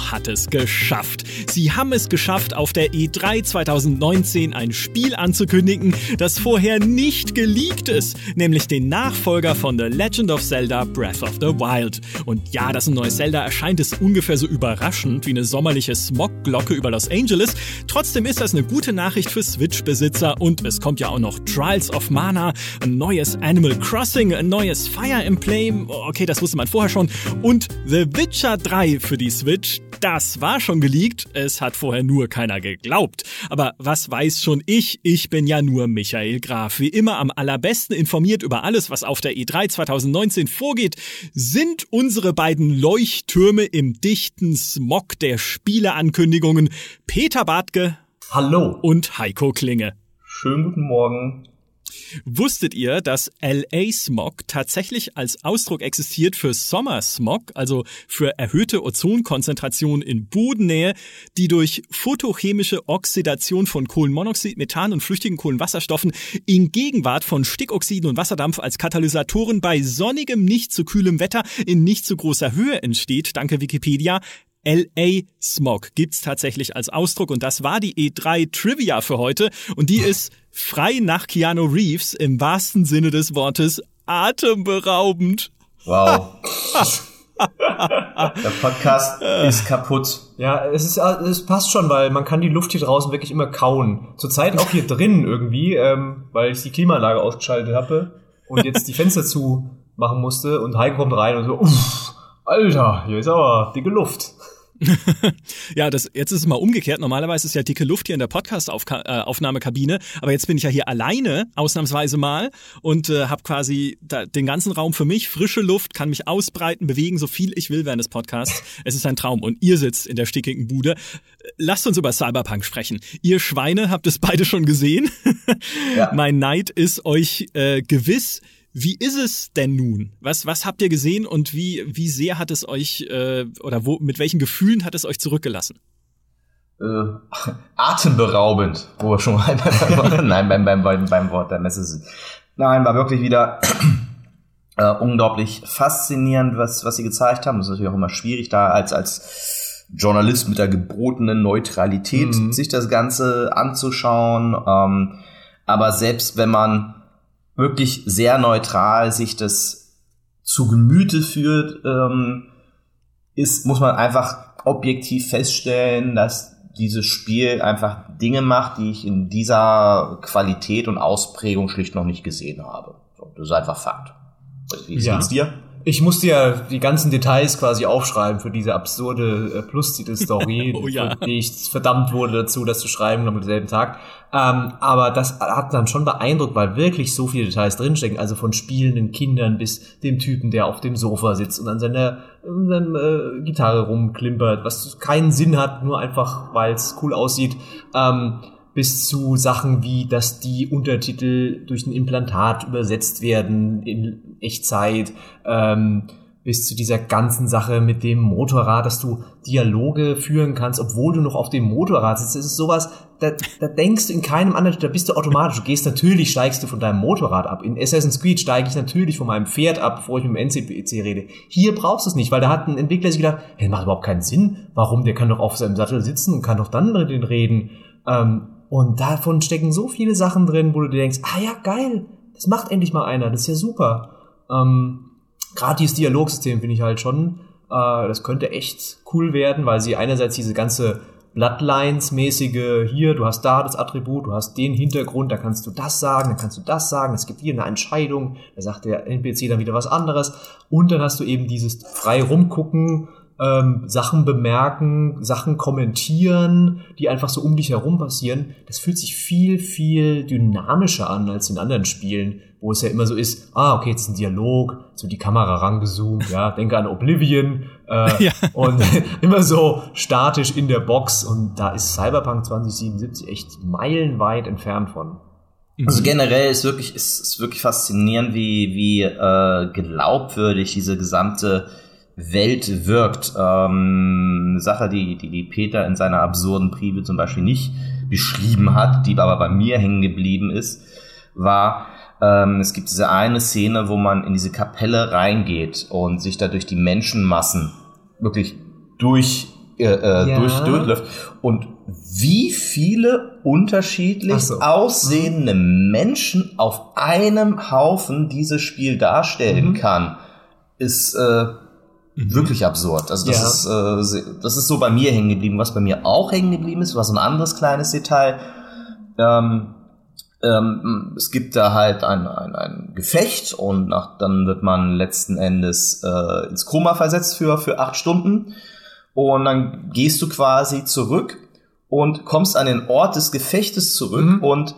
Hat es geschafft. Sie haben es geschafft, auf der E3 2019 ein Spiel anzukündigen, das vorher nicht geleakt ist, nämlich den Nachfolger von The Legend of Zelda Breath of the Wild. Und ja, dass ein neues Zelda erscheint, ist ungefähr so überraschend wie eine sommerliche Smogglocke über Los Angeles. Trotzdem ist das eine gute Nachricht für Switch-Besitzer und es kommt ja auch noch Trials of Mana, ein neues Animal Crossing, ein neues Fire Emblem, okay, das wusste man vorher schon, und The Witcher 3 für die Switch. Das war schon geleakt, es hat vorher nur keiner geglaubt. Aber was weiß schon ich? Ich bin ja nur Michael Graf. Wie immer am allerbesten informiert über alles, was auf der E3 2019 vorgeht, sind unsere beiden Leuchttürme im dichten Smog der Spieleankündigungen Peter Bartke. Hallo. Und Heiko Klinge. Schönen guten Morgen. Wusstet ihr, dass LA Smog tatsächlich als Ausdruck existiert für Sommersmog, also für erhöhte Ozonkonzentration in Bodennähe, die durch photochemische Oxidation von Kohlenmonoxid, Methan und flüchtigen Kohlenwasserstoffen in Gegenwart von Stickoxiden und Wasserdampf als Katalysatoren bei sonnigem, nicht zu kühlem Wetter in nicht zu großer Höhe entsteht, danke Wikipedia. LA Smog gibt's tatsächlich als Ausdruck und das war die E3 Trivia für heute und die ist frei nach Keanu Reeves im wahrsten Sinne des Wortes atemberaubend. Wow. Der Podcast ist kaputt. Ja, es ist, es passt schon, weil man kann die Luft hier draußen wirklich immer kauen. Zurzeit auch hier drin irgendwie, ähm, weil ich die Klimaanlage ausgeschaltet habe und jetzt die Fenster zu machen musste und Heiko kommt rein und so, uff, Alter, hier ist aber dicke Luft. ja, das, jetzt ist es mal umgekehrt. Normalerweise ist ja dicke Luft hier in der Podcast-Aufnahmekabine, aber jetzt bin ich ja hier alleine, ausnahmsweise mal, und äh, habe quasi da, den ganzen Raum für mich, frische Luft, kann mich ausbreiten, bewegen, so viel ich will während des Podcasts. Es ist ein Traum. Und ihr sitzt in der stickigen Bude. Lasst uns über Cyberpunk sprechen. Ihr Schweine habt es beide schon gesehen. ja. Mein Neid ist euch äh, gewiss. Wie ist es denn nun? Was, was habt ihr gesehen und wie, wie sehr hat es euch äh, oder wo, mit welchen Gefühlen hat es euch zurückgelassen? Äh, atemberaubend, wo wir schon mal beim, nein, beim, beim, beim, beim Wort der Messe sind. Nein, war wirklich wieder äh, unglaublich faszinierend, was, was sie gezeigt haben. Das ist natürlich auch immer schwierig, da als, als Journalist mit der gebotenen Neutralität mhm. sich das Ganze anzuschauen. Ähm, aber selbst wenn man wirklich sehr neutral sich das zu Gemüte führt, ähm, ist, muss man einfach objektiv feststellen, dass dieses Spiel einfach Dinge macht, die ich in dieser Qualität und Ausprägung schlicht noch nicht gesehen habe. So, das ist einfach Fakt. Wie ja. geht's dir? Ich musste ja die ganzen Details quasi aufschreiben für diese absurde äh, Plus-Titel-Story, oh, ja. die ich verdammt wurde dazu, das zu schreiben am selben Tag. Ähm, aber das hat dann schon beeindruckt, weil wirklich so viele Details drinstecken. Also von spielenden Kindern bis dem Typen, der auf dem Sofa sitzt und an seiner, an seiner äh, Gitarre rumklimpert, was keinen Sinn hat, nur einfach, weil es cool aussieht. Ähm, bis zu Sachen wie, dass die Untertitel durch ein Implantat übersetzt werden in Echtzeit, ähm, bis zu dieser ganzen Sache mit dem Motorrad, dass du Dialoge führen kannst, obwohl du noch auf dem Motorrad sitzt. Das ist sowas, da, da denkst du in keinem anderen, da bist du automatisch. Du gehst natürlich, steigst du von deinem Motorrad ab. In Assassin's Creed steige ich natürlich von meinem Pferd ab, bevor ich mit dem NCPC rede. Hier brauchst du es nicht, weil da hat ein Entwickler sich gedacht, hey, macht überhaupt keinen Sinn. Warum? Der kann doch auf seinem Sattel sitzen und kann doch dann mit denen reden. Ähm, und davon stecken so viele Sachen drin, wo du dir denkst, ah ja, geil, das macht endlich mal einer, das ist ja super. Ähm, Gerade dieses Dialogsystem finde ich halt schon, äh, das könnte echt cool werden, weil sie einerseits diese ganze Bloodlines-mäßige, hier, du hast da das Attribut, du hast den Hintergrund, da kannst du das sagen, dann kannst du das sagen, es gibt hier eine Entscheidung, da sagt der NPC dann wieder was anderes und dann hast du eben dieses frei rumgucken, ähm, Sachen bemerken, Sachen kommentieren, die einfach so um dich herum passieren, das fühlt sich viel, viel dynamischer an als in anderen Spielen, wo es ja immer so ist, ah, okay, jetzt ist ein Dialog, so die Kamera rangezoomt, ja, denke an Oblivion äh, ja. und immer so statisch in der Box und da ist Cyberpunk 2077 echt meilenweit entfernt von. Also generell ist wirklich ist, ist wirklich faszinierend, wie wie äh, glaubwürdig diese gesamte Welt wirkt. Ähm, eine Sache, die, die, die Peter in seiner absurden Briefe zum Beispiel nicht beschrieben hat, die aber bei mir hängen geblieben ist, war, ähm, es gibt diese eine Szene, wo man in diese Kapelle reingeht und sich da durch die Menschenmassen wirklich durch äh, äh, ja. durch, durchläuft und wie viele unterschiedlich so. aussehende Menschen auf einem Haufen dieses Spiel darstellen mhm. kann, ist äh, mhm. wirklich absurd. Also das ja. ist äh, das ist so bei mir hängen geblieben. Was bei mir auch hängen geblieben ist, war so ein anderes kleines Detail. Ähm, ähm, es gibt da halt ein, ein, ein Gefecht und nach, dann wird man letzten Endes äh, ins Koma versetzt für, für acht Stunden. Und dann gehst du quasi zurück und kommst an den Ort des Gefechtes zurück mhm. und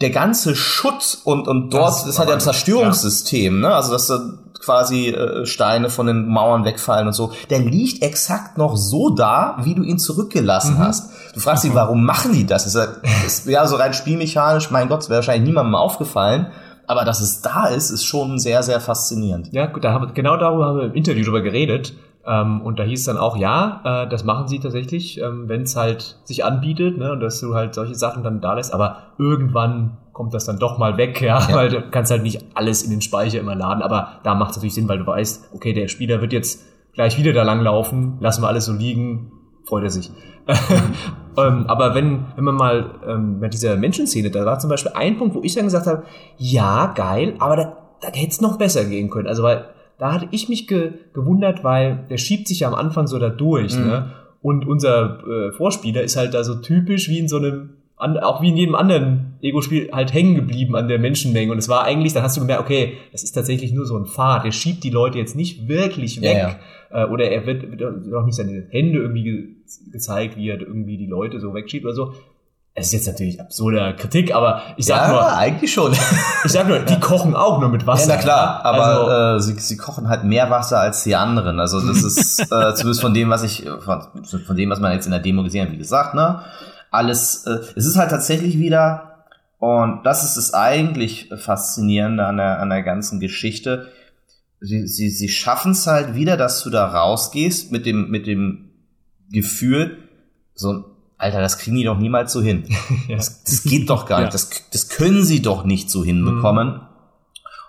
der ganze Schutt und, und dort, das, das hat ja ein Zerstörungssystem, ja. ne? Also dass da quasi äh, Steine von den Mauern wegfallen und so, der liegt exakt noch so da, wie du ihn zurückgelassen mhm. hast. Du fragst dich, warum machen die das? Ist, ist ja so rein spielmechanisch, mein Gott, wäre wahrscheinlich niemandem aufgefallen. Aber dass es da ist, ist schon sehr, sehr faszinierend. Ja, gut, da haben, genau darüber haben wir im Interview drüber geredet. Ähm, und da hieß es dann auch, ja, äh, das machen sie tatsächlich, ähm, wenn es halt sich anbietet, ne, und dass du halt solche Sachen dann da lässt, aber irgendwann kommt das dann doch mal weg, ja, ja. weil du kannst halt nicht alles in den Speicher immer laden, aber da macht es natürlich Sinn, weil du weißt, okay, der Spieler wird jetzt gleich wieder da lang laufen, lassen wir alles so liegen, freut er sich. ähm, aber wenn, wenn man mal ähm, bei dieser Menschenszene, da war zum Beispiel ein Punkt, wo ich dann gesagt habe, ja, geil, aber da, da hätte es noch besser gehen können. Also weil da hatte ich mich ge gewundert, weil der schiebt sich ja am Anfang so da durch, mhm. ne? Und unser äh, Vorspieler ist halt da so typisch wie in so einem, an, auch wie in jedem anderen Ego-Spiel, halt hängen geblieben an der Menschenmenge. Und es war eigentlich, dann hast du gemerkt, okay, das ist tatsächlich nur so ein Pfad. Der schiebt die Leute jetzt nicht wirklich weg. Ja, ja. Äh, oder er wird, wird auch nicht seine Hände irgendwie ge gezeigt, wie er irgendwie die Leute so wegschiebt oder so es ist jetzt natürlich absurder Kritik, aber ich sag ja, nur. eigentlich schon. Ich sag nur, die kochen auch nur mit Wasser. Ja, na klar, aber also, äh, sie, sie kochen halt mehr Wasser als die anderen. Also das ist äh, zumindest von dem, was ich, von, von dem, was man jetzt in der Demo gesehen hat, wie gesagt, ne? Alles, äh, es ist halt tatsächlich wieder, und das ist das eigentlich Faszinierende an der, an der ganzen Geschichte. Sie, sie, sie schaffen es halt wieder, dass du da rausgehst mit dem, mit dem Gefühl, so Alter, das kriegen die doch niemals so hin. ja. das, das, geht doch gar nicht. Ja. Das, das können sie doch nicht so hinbekommen. Mhm.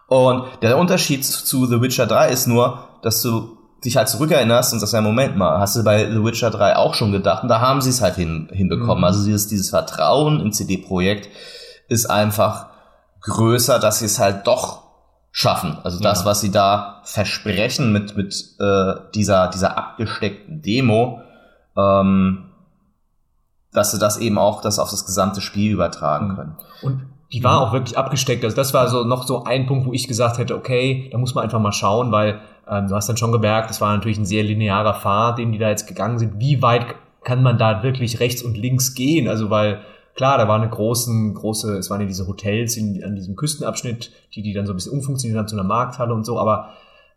Und der Unterschied zu The Witcher 3 ist nur, dass du dich halt zurückerinnerst und sagst, ja, Moment mal, hast du bei The Witcher 3 auch schon gedacht? Und da haben sie es halt hin, hinbekommen. Mhm. Also dieses, dieses Vertrauen im CD-Projekt ist einfach größer, dass sie es halt doch schaffen. Also das, ja. was sie da versprechen mit, mit äh, dieser, dieser abgesteckten Demo, ähm, dass sie das eben auch das auf das gesamte Spiel übertragen mhm. können. Und die war auch wirklich abgesteckt. Also das war so noch so ein Punkt, wo ich gesagt hätte, okay, da muss man einfach mal schauen, weil ähm, du hast dann schon gemerkt, das war natürlich ein sehr linearer Pfad, den die da jetzt gegangen sind. Wie weit kann man da wirklich rechts und links gehen? Also weil klar, da war eine großen, große, es waren ja diese Hotels in, an diesem Küstenabschnitt, die die dann so ein bisschen umfunktioniert haben zu einer Markthalle und so. Aber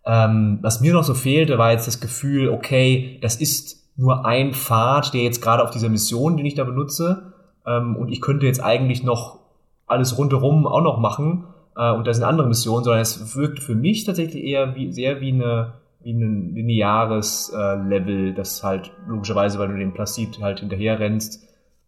ähm, was mir noch so fehlte, war jetzt das Gefühl, okay, das ist nur ein Pfad, der jetzt gerade auf dieser Mission, den ich da benutze, ähm, und ich könnte jetzt eigentlich noch alles rundherum auch noch machen, äh, und da sind andere Missionen, sondern es wirkt für mich tatsächlich eher wie, sehr wie eine wie ein lineares äh, Level, das halt logischerweise, weil du den Plastik halt hinterher rennst.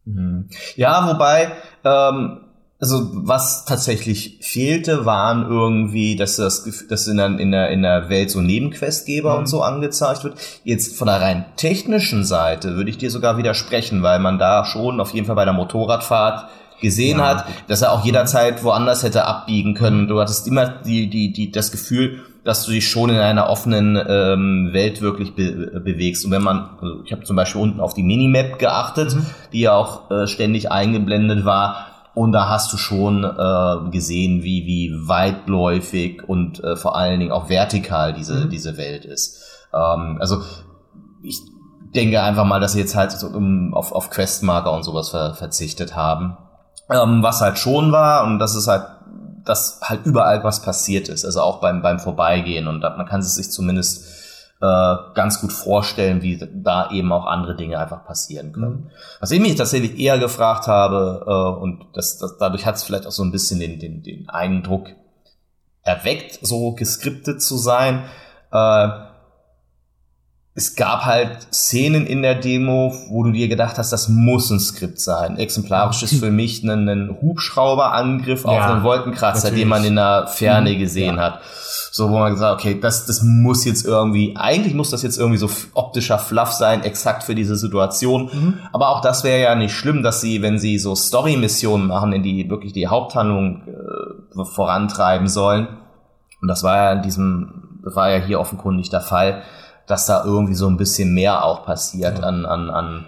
Mhm. Ja, wobei ähm, also was tatsächlich fehlte, waren irgendwie, dass das dass in der, in der, in der Welt so Nebenquestgeber mhm. und so angezeigt wird. Jetzt von der rein technischen Seite würde ich dir sogar widersprechen, weil man da schon auf jeden Fall bei der Motorradfahrt gesehen ja. hat, dass er auch jederzeit woanders hätte abbiegen können. Du hattest immer die, die, die, das Gefühl, dass du dich schon in einer offenen ähm, Welt wirklich be bewegst. Und wenn man, also ich habe zum Beispiel unten auf die Minimap geachtet, mhm. die ja auch äh, ständig eingeblendet war, und da hast du schon äh, gesehen, wie, wie weitläufig und äh, vor allen Dingen auch vertikal diese, mhm. diese Welt ist. Ähm, also ich denke einfach mal, dass sie jetzt halt so, um, auf, auf Questmarker und sowas ver verzichtet haben. Ähm, was halt schon war, und das ist halt, dass halt überall was passiert ist, also auch beim, beim Vorbeigehen. Und man kann es sich zumindest äh, ganz gut vorstellen, wie da eben auch andere Dinge einfach passieren können. Mhm. Was ich mich tatsächlich eher gefragt habe, äh, und das, das, dadurch hat es vielleicht auch so ein bisschen den, den, den Eindruck erweckt, so geskriptet zu sein, äh, es gab halt Szenen in der Demo, wo du dir gedacht hast, das muss ein Skript sein. Exemplarisch ist für mich ein, ein Hubschrauberangriff ja, auf einen Wolkenkratzer, natürlich. den man in der Ferne mhm. gesehen ja. hat. So, wo man gesagt, okay, das, das muss jetzt irgendwie, eigentlich muss das jetzt irgendwie so optischer Fluff sein, exakt für diese Situation. Mhm. Aber auch das wäre ja nicht schlimm, dass sie, wenn sie so Story-Missionen machen, in die wirklich die Haupthandlung äh, vorantreiben sollen. Und das war ja in diesem, war ja hier offenkundig der Fall dass da irgendwie so ein bisschen mehr auch passiert ja. an, an, an,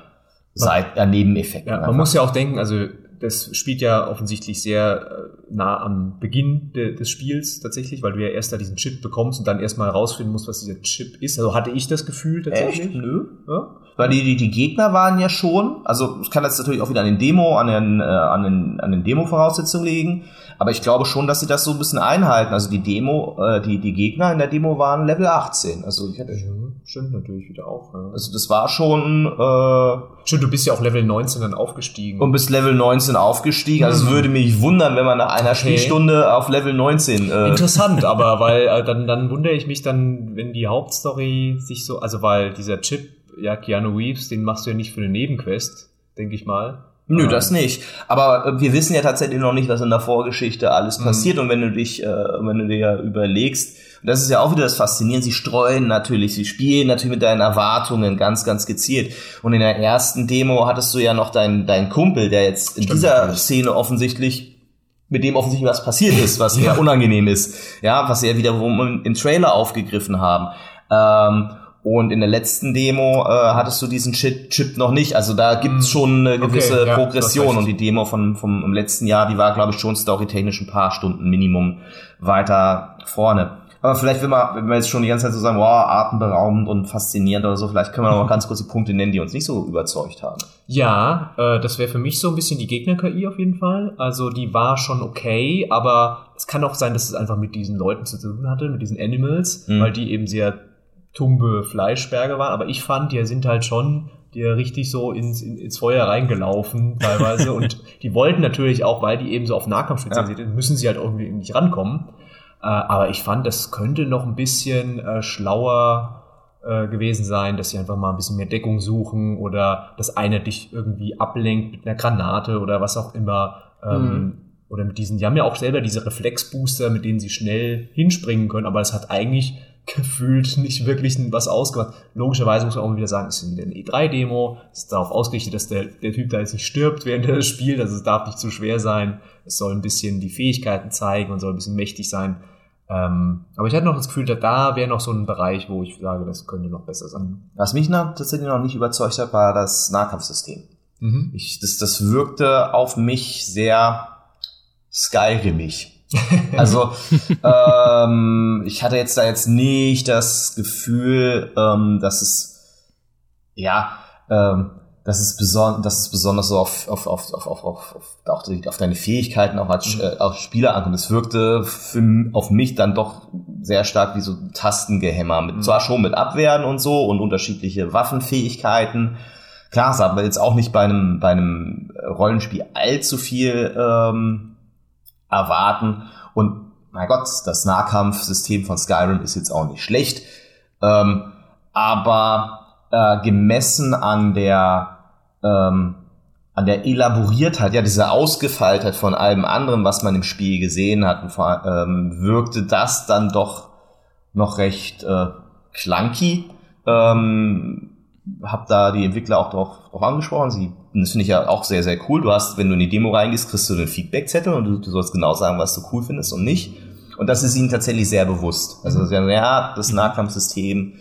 Seit, an Nebeneffekten. Ja, man muss ja auch denken, also das spielt ja offensichtlich sehr äh, nah am Beginn de, des Spiels tatsächlich, weil du ja erst da diesen Chip bekommst und dann erstmal herausfinden musst, was dieser Chip ist. Also hatte ich das Gefühl tatsächlich. Echt? Nö. Ja? Weil die, die, die Gegner waren ja schon, also ich kann das natürlich auch wieder an den Demo, an den, äh, an den, an den Demo-Voraussetzungen legen, aber ich glaube schon, dass sie das so ein bisschen einhalten. Also die Demo, äh, die, die Gegner in der Demo waren Level 18. Also ich hatte. Ja, stimmt natürlich wieder auch. Ja. Also das war schon. Äh, Stimmt, du bist ja auch Level 19 dann aufgestiegen. Und bist Level 19 aufgestiegen. Also es mhm. würde mich wundern, wenn man nach einer okay. Spielstunde auf Level 19. Äh Interessant, aber weil äh, dann, dann wundere ich mich dann, wenn die Hauptstory sich so, also weil dieser Chip, ja, Keanu Reeves, den machst du ja nicht für eine Nebenquest, denke ich mal. Nö, das nicht. Aber äh, wir wissen ja tatsächlich noch nicht, was in der Vorgeschichte alles mhm. passiert. Und wenn du dich, äh, wenn du dir überlegst, und das ist ja auch wieder das Faszinierende, sie streuen natürlich, sie spielen natürlich mit deinen Erwartungen ganz, ganz gezielt. Und in der ersten Demo hattest du ja noch deinen dein Kumpel, der jetzt in Stimmt, dieser natürlich. Szene offensichtlich mit dem offensichtlich was passiert ist, was ja. eher unangenehm ist, ja, was sie ja wiederum im Trailer aufgegriffen haben. Ähm, und in der letzten Demo äh, hattest du diesen Chip, Chip noch nicht. Also da gibt's hm. schon eine gewisse okay, ja, Progression. Und die Demo von, vom letzten Jahr, die war, glaube ich, schon storytechnisch ein paar Stunden Minimum weiter vorne. Aber vielleicht, wenn wir, wenn wir jetzt schon die ganze Zeit so sagen, wow, atemberaubend und faszinierend oder so, vielleicht können wir noch mal ganz kurz die Punkte nennen, die uns nicht so überzeugt haben. Ja, äh, das wäre für mich so ein bisschen die Gegner-KI auf jeden Fall. Also die war schon okay, aber es kann auch sein, dass es einfach mit diesen Leuten zu tun hatte, mit diesen Animals, mhm. weil die eben sehr tumbe Fleischberge waren, aber ich fand, die sind halt schon die richtig so ins, ins Feuer reingelaufen teilweise und die wollten natürlich auch, weil die eben so auf Nahkampf spezialisiert sind, müssen sie halt irgendwie nicht rankommen. Äh, aber ich fand, das könnte noch ein bisschen äh, schlauer äh, gewesen sein, dass sie einfach mal ein bisschen mehr Deckung suchen oder dass einer dich irgendwie ablenkt mit einer Granate oder was auch immer. Ähm, mhm. Oder mit diesen, die haben ja auch selber diese Reflexbooster, mit denen sie schnell hinspringen können, aber es hat eigentlich gefühlt nicht wirklich was ausgemacht. Logischerweise muss man auch wieder sagen, es ist wieder eine E3-Demo, es ist darauf ausgerichtet, dass der, der Typ da jetzt nicht stirbt während er das spielt, also es darf nicht zu schwer sein, es soll ein bisschen die Fähigkeiten zeigen und soll ein bisschen mächtig sein. Ähm, aber ich hatte noch das Gefühl, da, da wäre noch so ein Bereich, wo ich sage, das könnte noch besser sein. Was mich noch, tatsächlich noch nicht überzeugt hat, war das Nahkampfsystem. Mhm. Ich, das, das wirkte auf mich sehr Skyrimig. Also ähm, ich hatte jetzt da jetzt nicht das Gefühl, ähm, dass es ja, ähm, dass es, beson dass es besonders so auf, auf, auf, auf, auf, auf, auf, auf deine Fähigkeiten auch als, mhm. äh, als Spieler ankommt. Es wirkte für, auf mich dann doch sehr stark wie so Tastengehämmer. Mit, mhm. Zwar schon mit Abwehren und so und unterschiedliche Waffenfähigkeiten. Klar, es aber jetzt auch nicht bei einem, bei einem Rollenspiel allzu viel ähm, erwarten. Und mein Gott, das Nahkampfsystem von Skyrim ist jetzt auch nicht schlecht. Ähm, aber äh, gemessen an der ähm, an der Elaboriertheit, ja, diese Ausgefeiltheit von allem anderen, was man im Spiel gesehen hat, ähm, wirkte das dann doch noch recht äh, clunky. Ähm, hab da die Entwickler auch darauf, darauf angesprochen. Sie, das finde ich ja auch sehr, sehr cool. Du hast, wenn du in die Demo reingehst, kriegst du einen Feedback-Zettel und du, du, sollst genau sagen, was du cool findest und nicht. Und das ist ihnen tatsächlich sehr bewusst. Also, sie sagen, ja, das Nahkampfsystem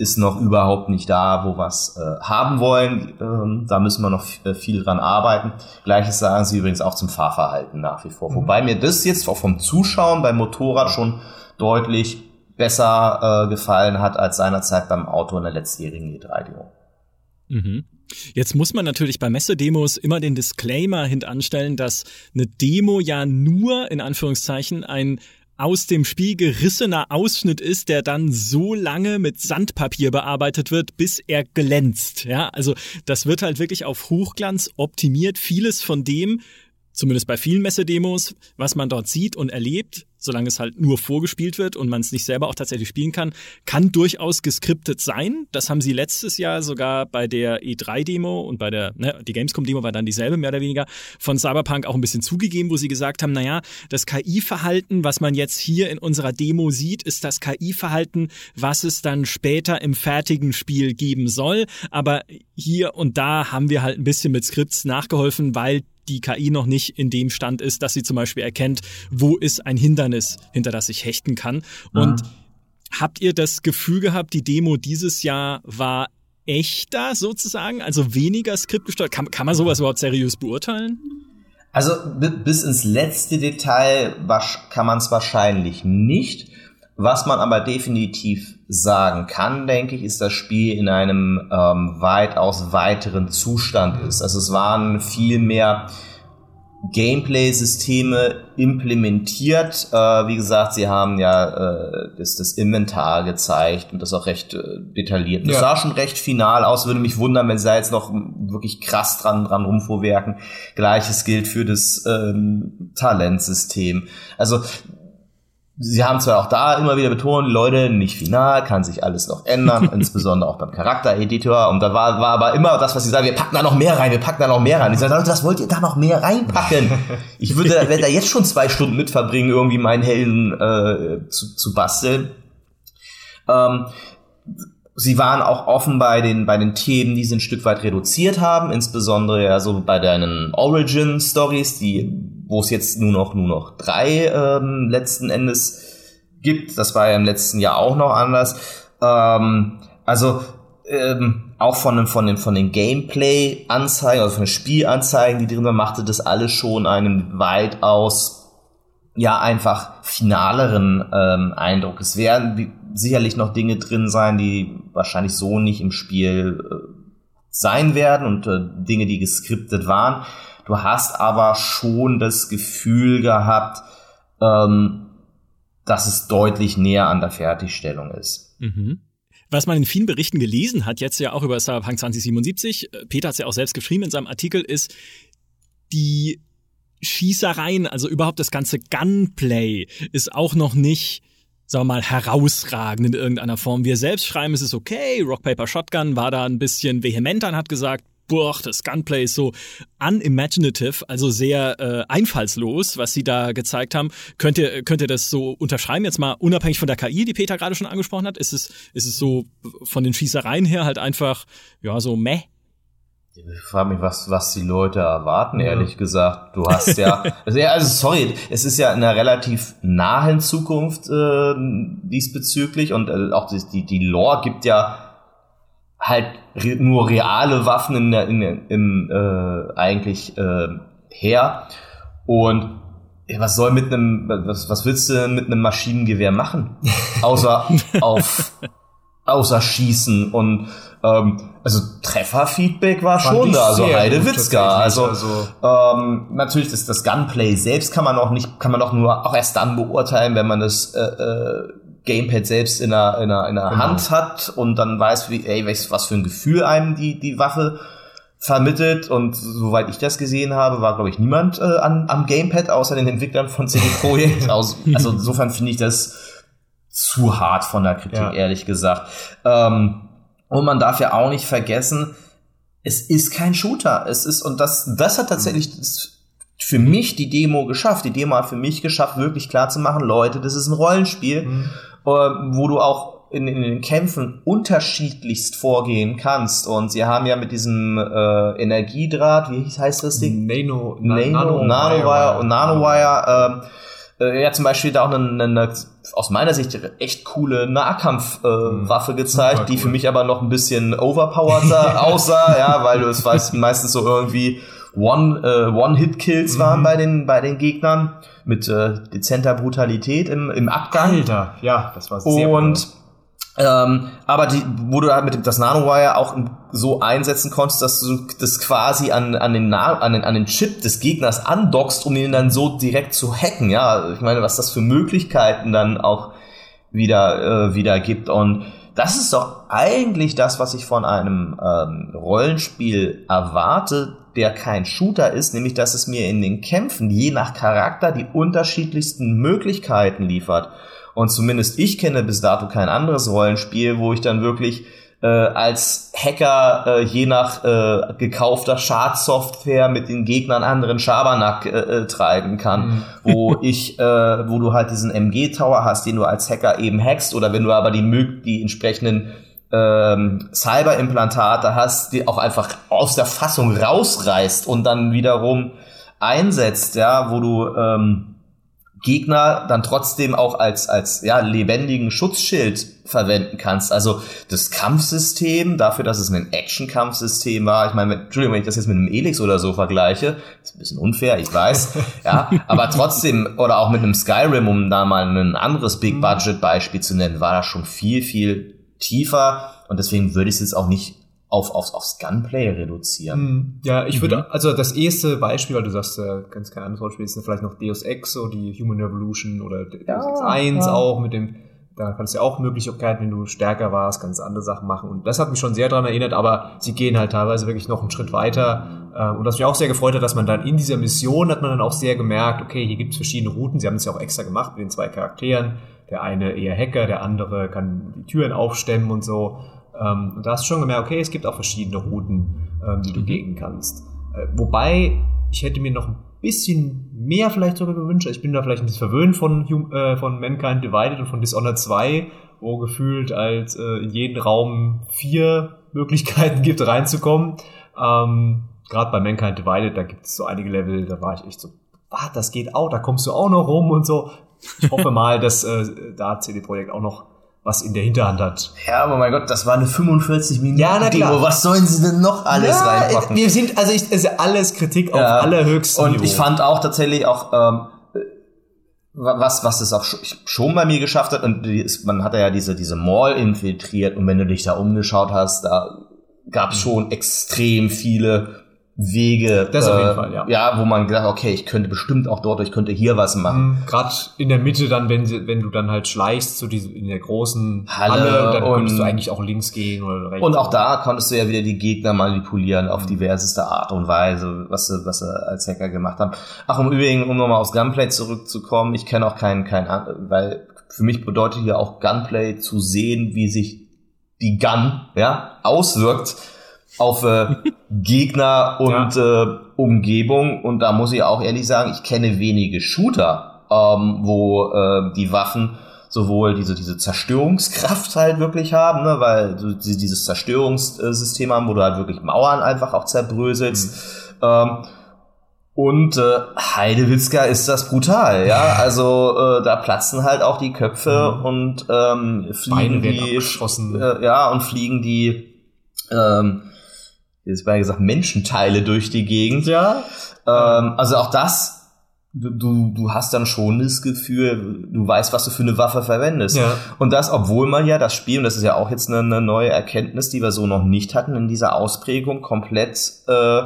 ist noch überhaupt nicht da, wo wir es äh, haben wollen. Ähm, da müssen wir noch äh, viel dran arbeiten. Gleiches sagen sie übrigens auch zum Fahrverhalten nach wie vor. Mhm. Wobei mir das jetzt auch vom Zuschauen beim Motorrad schon deutlich besser äh, gefallen hat als seinerzeit beim Auto in der letztjährigen E3-Demo. Mhm. Jetzt muss man natürlich bei Messedemos immer den Disclaimer hintanstellen, dass eine Demo ja nur in Anführungszeichen ein aus dem Spiel gerissener Ausschnitt ist, der dann so lange mit Sandpapier bearbeitet wird, bis er glänzt. Ja, also das wird halt wirklich auf Hochglanz optimiert. Vieles von dem zumindest bei vielen Messedemos, was man dort sieht und erlebt, solange es halt nur vorgespielt wird und man es nicht selber auch tatsächlich spielen kann, kann durchaus geskriptet sein. Das haben sie letztes Jahr sogar bei der E3-Demo und bei der, ne, die Gamescom-Demo war dann dieselbe, mehr oder weniger, von Cyberpunk auch ein bisschen zugegeben, wo sie gesagt haben, naja, das KI-Verhalten, was man jetzt hier in unserer Demo sieht, ist das KI-Verhalten, was es dann später im fertigen Spiel geben soll. Aber hier und da haben wir halt ein bisschen mit Skripts nachgeholfen, weil die KI noch nicht in dem Stand ist, dass sie zum Beispiel erkennt, wo ist ein Hindernis, hinter das ich hechten kann. Und habt ihr das Gefühl gehabt, die Demo dieses Jahr war echter sozusagen, also weniger skriptgesteuert? Kann, kann man sowas überhaupt seriös beurteilen? Also bis ins letzte Detail kann man es wahrscheinlich nicht. Was man aber definitiv sagen kann, denke ich, ist das Spiel in einem ähm, weitaus weiteren Zustand ist. Also es waren viel mehr Gameplay-Systeme implementiert. Äh, wie gesagt, sie haben ja äh, das, das Inventar gezeigt und das auch recht äh, detailliert. Das ja. sah schon recht final aus. Würde mich wundern, wenn sie da jetzt noch wirklich krass dran, dran rumvorwerken. Gleiches gilt für das ähm, Talentsystem. Also Sie haben zwar auch da immer wieder betont, Leute, nicht final, kann sich alles noch ändern, insbesondere auch beim Charaktereditor. Und da war, war aber immer das, was sie sagen, wir packen da noch mehr rein, wir packen da noch mehr rein. Ich sage, Leute, was wollt ihr da noch mehr reinpacken? Ich würde da, da jetzt schon zwei Stunden mit verbringen, irgendwie meinen Helden äh, zu, zu basteln. Ähm, sie waren auch offen bei den, bei den Themen, die sie ein Stück weit reduziert haben, insbesondere ja so bei deinen Origin-Stories, die wo es jetzt nur noch nur noch drei ähm, letzten Endes gibt. Das war ja im letzten Jahr auch noch anders. Ähm, also ähm, auch von dem von den von den Gameplay-Anzeigen, also von den Spielanzeigen, die drin waren, machte das alles schon einen weitaus ja einfach finaleren ähm, Eindruck. Es werden sicherlich noch Dinge drin sein, die wahrscheinlich so nicht im Spiel äh, sein werden und äh, Dinge, die geskriptet waren. Du hast aber schon das Gefühl gehabt, ähm, dass es deutlich näher an der Fertigstellung ist. Mhm. Was man in vielen Berichten gelesen hat, jetzt ja auch über Cyberpunk 2077, äh, Peter hat es ja auch selbst geschrieben in seinem Artikel, ist die Schießereien, also überhaupt das ganze Gunplay ist auch noch nicht sagen wir mal, herausragend in irgendeiner Form. Wir selbst schreiben, es ist okay. Rock Paper Shotgun war da ein bisschen vehementer und hat gesagt, boah, das Gunplay ist so unimaginative, also sehr äh, einfallslos, was sie da gezeigt haben. Könnt ihr, könnt ihr das so unterschreiben, jetzt mal unabhängig von der KI, die Peter gerade schon angesprochen hat? Ist es, ist es so von den Schießereien her halt einfach, ja, so meh? Ich frage mich, was, was die Leute erwarten, ehrlich gesagt. Du hast ja, also, also sorry, es ist ja in einer relativ nahen Zukunft äh, diesbezüglich und äh, auch die, die, die Lore gibt ja halt re nur reale Waffen in, der, in, im äh, eigentlich äh, her. Und was soll mit einem, was, was willst du mit einem Maschinengewehr machen? Außer auf, außer schießen und ähm, also Trefferfeedback war Fand schon da, also Heidewitzka. Also, also ähm, natürlich das, das Gunplay selbst kann man auch nicht, kann man auch nur auch erst dann beurteilen, wenn man das äh, äh, Gamepad selbst in der, in der, in der genau. Hand hat und dann weiß, wie, ey, was für ein Gefühl einem die, die Waffe vermittelt und soweit ich das gesehen habe, war glaube ich niemand äh, an, am Gamepad außer den Entwicklern von CD Projekt. also insofern finde ich das zu hart von der Kritik, ja. ehrlich gesagt. Ähm, und man darf ja auch nicht vergessen, es ist kein Shooter. Es ist, und das, das hat tatsächlich für mich die Demo geschafft. Die Demo hat für mich geschafft, wirklich klar zu machen, Leute, das ist ein Rollenspiel. Mhm äh, wo du auch in, in den Kämpfen unterschiedlichst vorgehen kannst. Und sie haben ja mit diesem äh, Energiedraht, wie heißt das Ding? Nano, Nano, Nanowire und Nanowire. Äh, ja, zum Beispiel da auch eine, eine aus meiner Sicht echt coole Nahkampfwaffe äh, gezeigt, cool. die für mich aber noch ein bisschen overpowered aussah, ja, weil du es weißt, meistens so irgendwie One, äh, One-Hit-Kills mhm. waren bei den, bei den Gegnern mit äh, dezenter Brutalität im, im Abgang. Alter, ja, das war sehr Und ähm, aber die, wo du halt mit dem, das Nanowire auch so einsetzen konntest, dass du das quasi an, an, den, an, den, an den Chip des Gegners andockst, um ihn dann so direkt zu hacken. Ja, ich meine, was das für Möglichkeiten dann auch wieder, äh, wieder gibt. Und das ist doch eigentlich das, was ich von einem ähm, Rollenspiel erwarte, der kein Shooter ist, nämlich dass es mir in den Kämpfen je nach Charakter die unterschiedlichsten Möglichkeiten liefert. Und zumindest ich kenne bis dato kein anderes Rollenspiel, wo ich dann wirklich äh, als Hacker äh, je nach äh, gekaufter Schadsoftware mit den Gegnern anderen Schabernack äh, äh, treiben kann, mhm. wo ich, äh, wo du halt diesen MG-Tower hast, den du als Hacker eben hackst, oder wenn du aber die, die entsprechenden ähm, Cyber-Implantate hast, die auch einfach aus der Fassung rausreißt und dann wiederum einsetzt, ja, wo du ähm, Gegner dann trotzdem auch als, als ja, lebendigen Schutzschild verwenden kannst. Also das Kampfsystem, dafür, dass es ein Action-Kampfsystem war, ich meine, Entschuldigung, wenn ich das jetzt mit einem Elix oder so vergleiche, ist ein bisschen unfair, ich weiß, ja, aber trotzdem, oder auch mit einem Skyrim, um da mal ein anderes Big-Budget-Beispiel zu nennen, war das schon viel, viel tiefer. Und deswegen würde ich es jetzt auch nicht auf, aufs, aufs Gunplay reduzieren. Hm, ja, ich würde, mhm. also das erste Beispiel, weil du sagst, äh, ganz kein anderes Beispiel, ist vielleicht noch Deus Ex, so die Human Revolution oder Deus ja, Ex 1 ja. auch mit dem, da kannst du ja auch Möglichkeiten, wenn du stärker warst, ganz andere Sachen machen. Und das hat mich schon sehr daran erinnert, aber sie gehen halt teilweise wirklich noch einen Schritt weiter. Ähm, und das mich auch sehr gefreut hat, dass man dann in dieser Mission hat man dann auch sehr gemerkt, okay, hier gibt es verschiedene Routen. Sie haben es ja auch extra gemacht mit den zwei Charakteren. Der eine eher Hacker, der andere kann die Türen aufstemmen und so. Ähm, und da hast du schon gemerkt, okay, es gibt auch verschiedene Routen, ähm, die du mhm. gehen kannst. Äh, wobei, ich hätte mir noch ein bisschen mehr vielleicht sogar gewünscht. Ich bin da vielleicht ein bisschen verwöhnt von, äh, von Mankind Divided und von Dishonored 2, wo gefühlt als äh, in jeden Raum vier Möglichkeiten gibt, reinzukommen. Ähm, Gerade bei Mankind Divided, da gibt es so einige Level, da war ich echt so, ah, das geht auch, da kommst du auch noch rum und so. Ich hoffe mal, dass äh, da CD Projekt auch noch was in der Hinterhand hat. Ja, aber mein Gott, das war eine 45 Minuten ja, na klar. Demo. Was sollen sie denn noch alles ja, reinpacken? Wir sind, also ich, ist alles Kritik auf ja. allerhöchstem Und Niveau. ich fand auch tatsächlich auch, ähm, was, was es auch schon bei mir geschafft hat, und man hat ja diese, diese Mall infiltriert, und wenn du dich da umgeschaut hast, da gab es schon extrem viele Wege, das auf jeden äh, Fall, ja. ja, wo man gedacht, okay, ich könnte bestimmt auch dort, ich könnte hier was machen. Mhm, Gerade in der Mitte dann, wenn wenn du dann halt schleichst zu diesem in der großen Halle, Halle dann könntest du eigentlich auch links gehen oder rechts. Und auch da konntest du ja wieder die Gegner manipulieren auf mhm. diverseste Art und Weise, was sie, was sie als Hacker gemacht haben. Ach, um übrigens, um nochmal aufs Gunplay zurückzukommen, ich kenne auch keinen, keinen, weil für mich bedeutet hier auch Gunplay zu sehen, wie sich die Gun, ja, auswirkt auf äh, Gegner und ja. äh, Umgebung. Und da muss ich auch ehrlich sagen, ich kenne wenige Shooter, ähm, wo äh, die Waffen sowohl diese, diese Zerstörungskraft halt wirklich haben, ne, weil du dieses Zerstörungssystem haben, wo du halt wirklich Mauern einfach auch zerbröselst. Mhm. Ähm, und äh, Heidewitzka ist das brutal, ja. Also äh, da platzen halt auch die Köpfe mhm. und ähm, fliegen die äh, ja und fliegen die ähm, jetzt mal gesagt, Menschenteile durch die Gegend. Ja. Ähm, also auch das, du, du hast dann schon das Gefühl, du weißt, was du für eine Waffe verwendest. Ja. Und das, obwohl man ja das Spiel, und das ist ja auch jetzt eine, eine neue Erkenntnis, die wir so noch nicht hatten in dieser Ausprägung, komplett äh,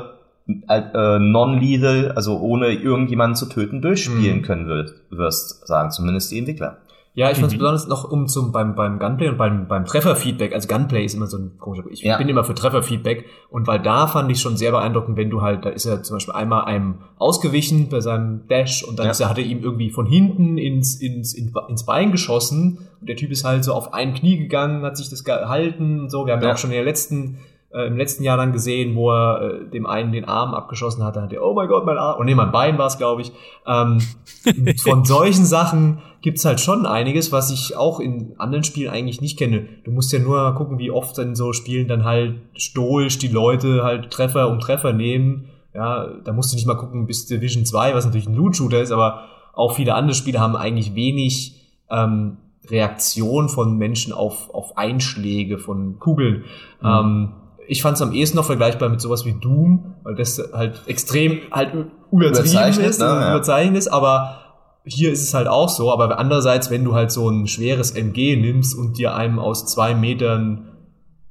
äh, non-lethal, also ohne irgendjemanden zu töten, durchspielen mhm. können wirst, wirst, sagen zumindest die Entwickler. Ja, ich fand es mhm. besonders noch um zum beim beim Gunplay und beim beim Trefferfeedback. Also Gunplay ist immer so ein komischer. Ich ja. bin immer für Trefferfeedback und weil da fand ich schon sehr beeindruckend, wenn du halt, da ist er zum Beispiel einmal einem ausgewichen bei seinem Dash und dann ja. ist er, hat er ihm irgendwie von hinten ins ins ins Bein geschossen und der Typ ist halt so auf ein Knie gegangen, hat sich das gehalten und so. Wir haben ja, ja auch schon in der letzten äh, im letzten Jahr dann gesehen, wo er äh, dem einen den Arm abgeschossen hat, da hat er, oh mein Gott, mein Arm, und oh nee, mein Bein war es, glaube ich. Ähm, von solchen Sachen gibt's halt schon einiges, was ich auch in anderen Spielen eigentlich nicht kenne. Du musst ja nur gucken, wie oft in so Spielen dann halt stoisch die Leute halt Treffer um Treffer nehmen. Ja, da musst du nicht mal gucken bis Division 2, was natürlich ein Loot-Shooter ist, aber auch viele andere Spiele haben eigentlich wenig ähm, Reaktion von Menschen auf, auf Einschläge von Kugeln. Mhm. Ähm, ich fand es am ehesten noch vergleichbar mit sowas wie Doom, weil das halt extrem halt übertrieben ist, ne? ja. überzeichnet ist, aber hier ist es halt auch so, aber andererseits, wenn du halt so ein schweres MG nimmst und dir einem aus zwei Metern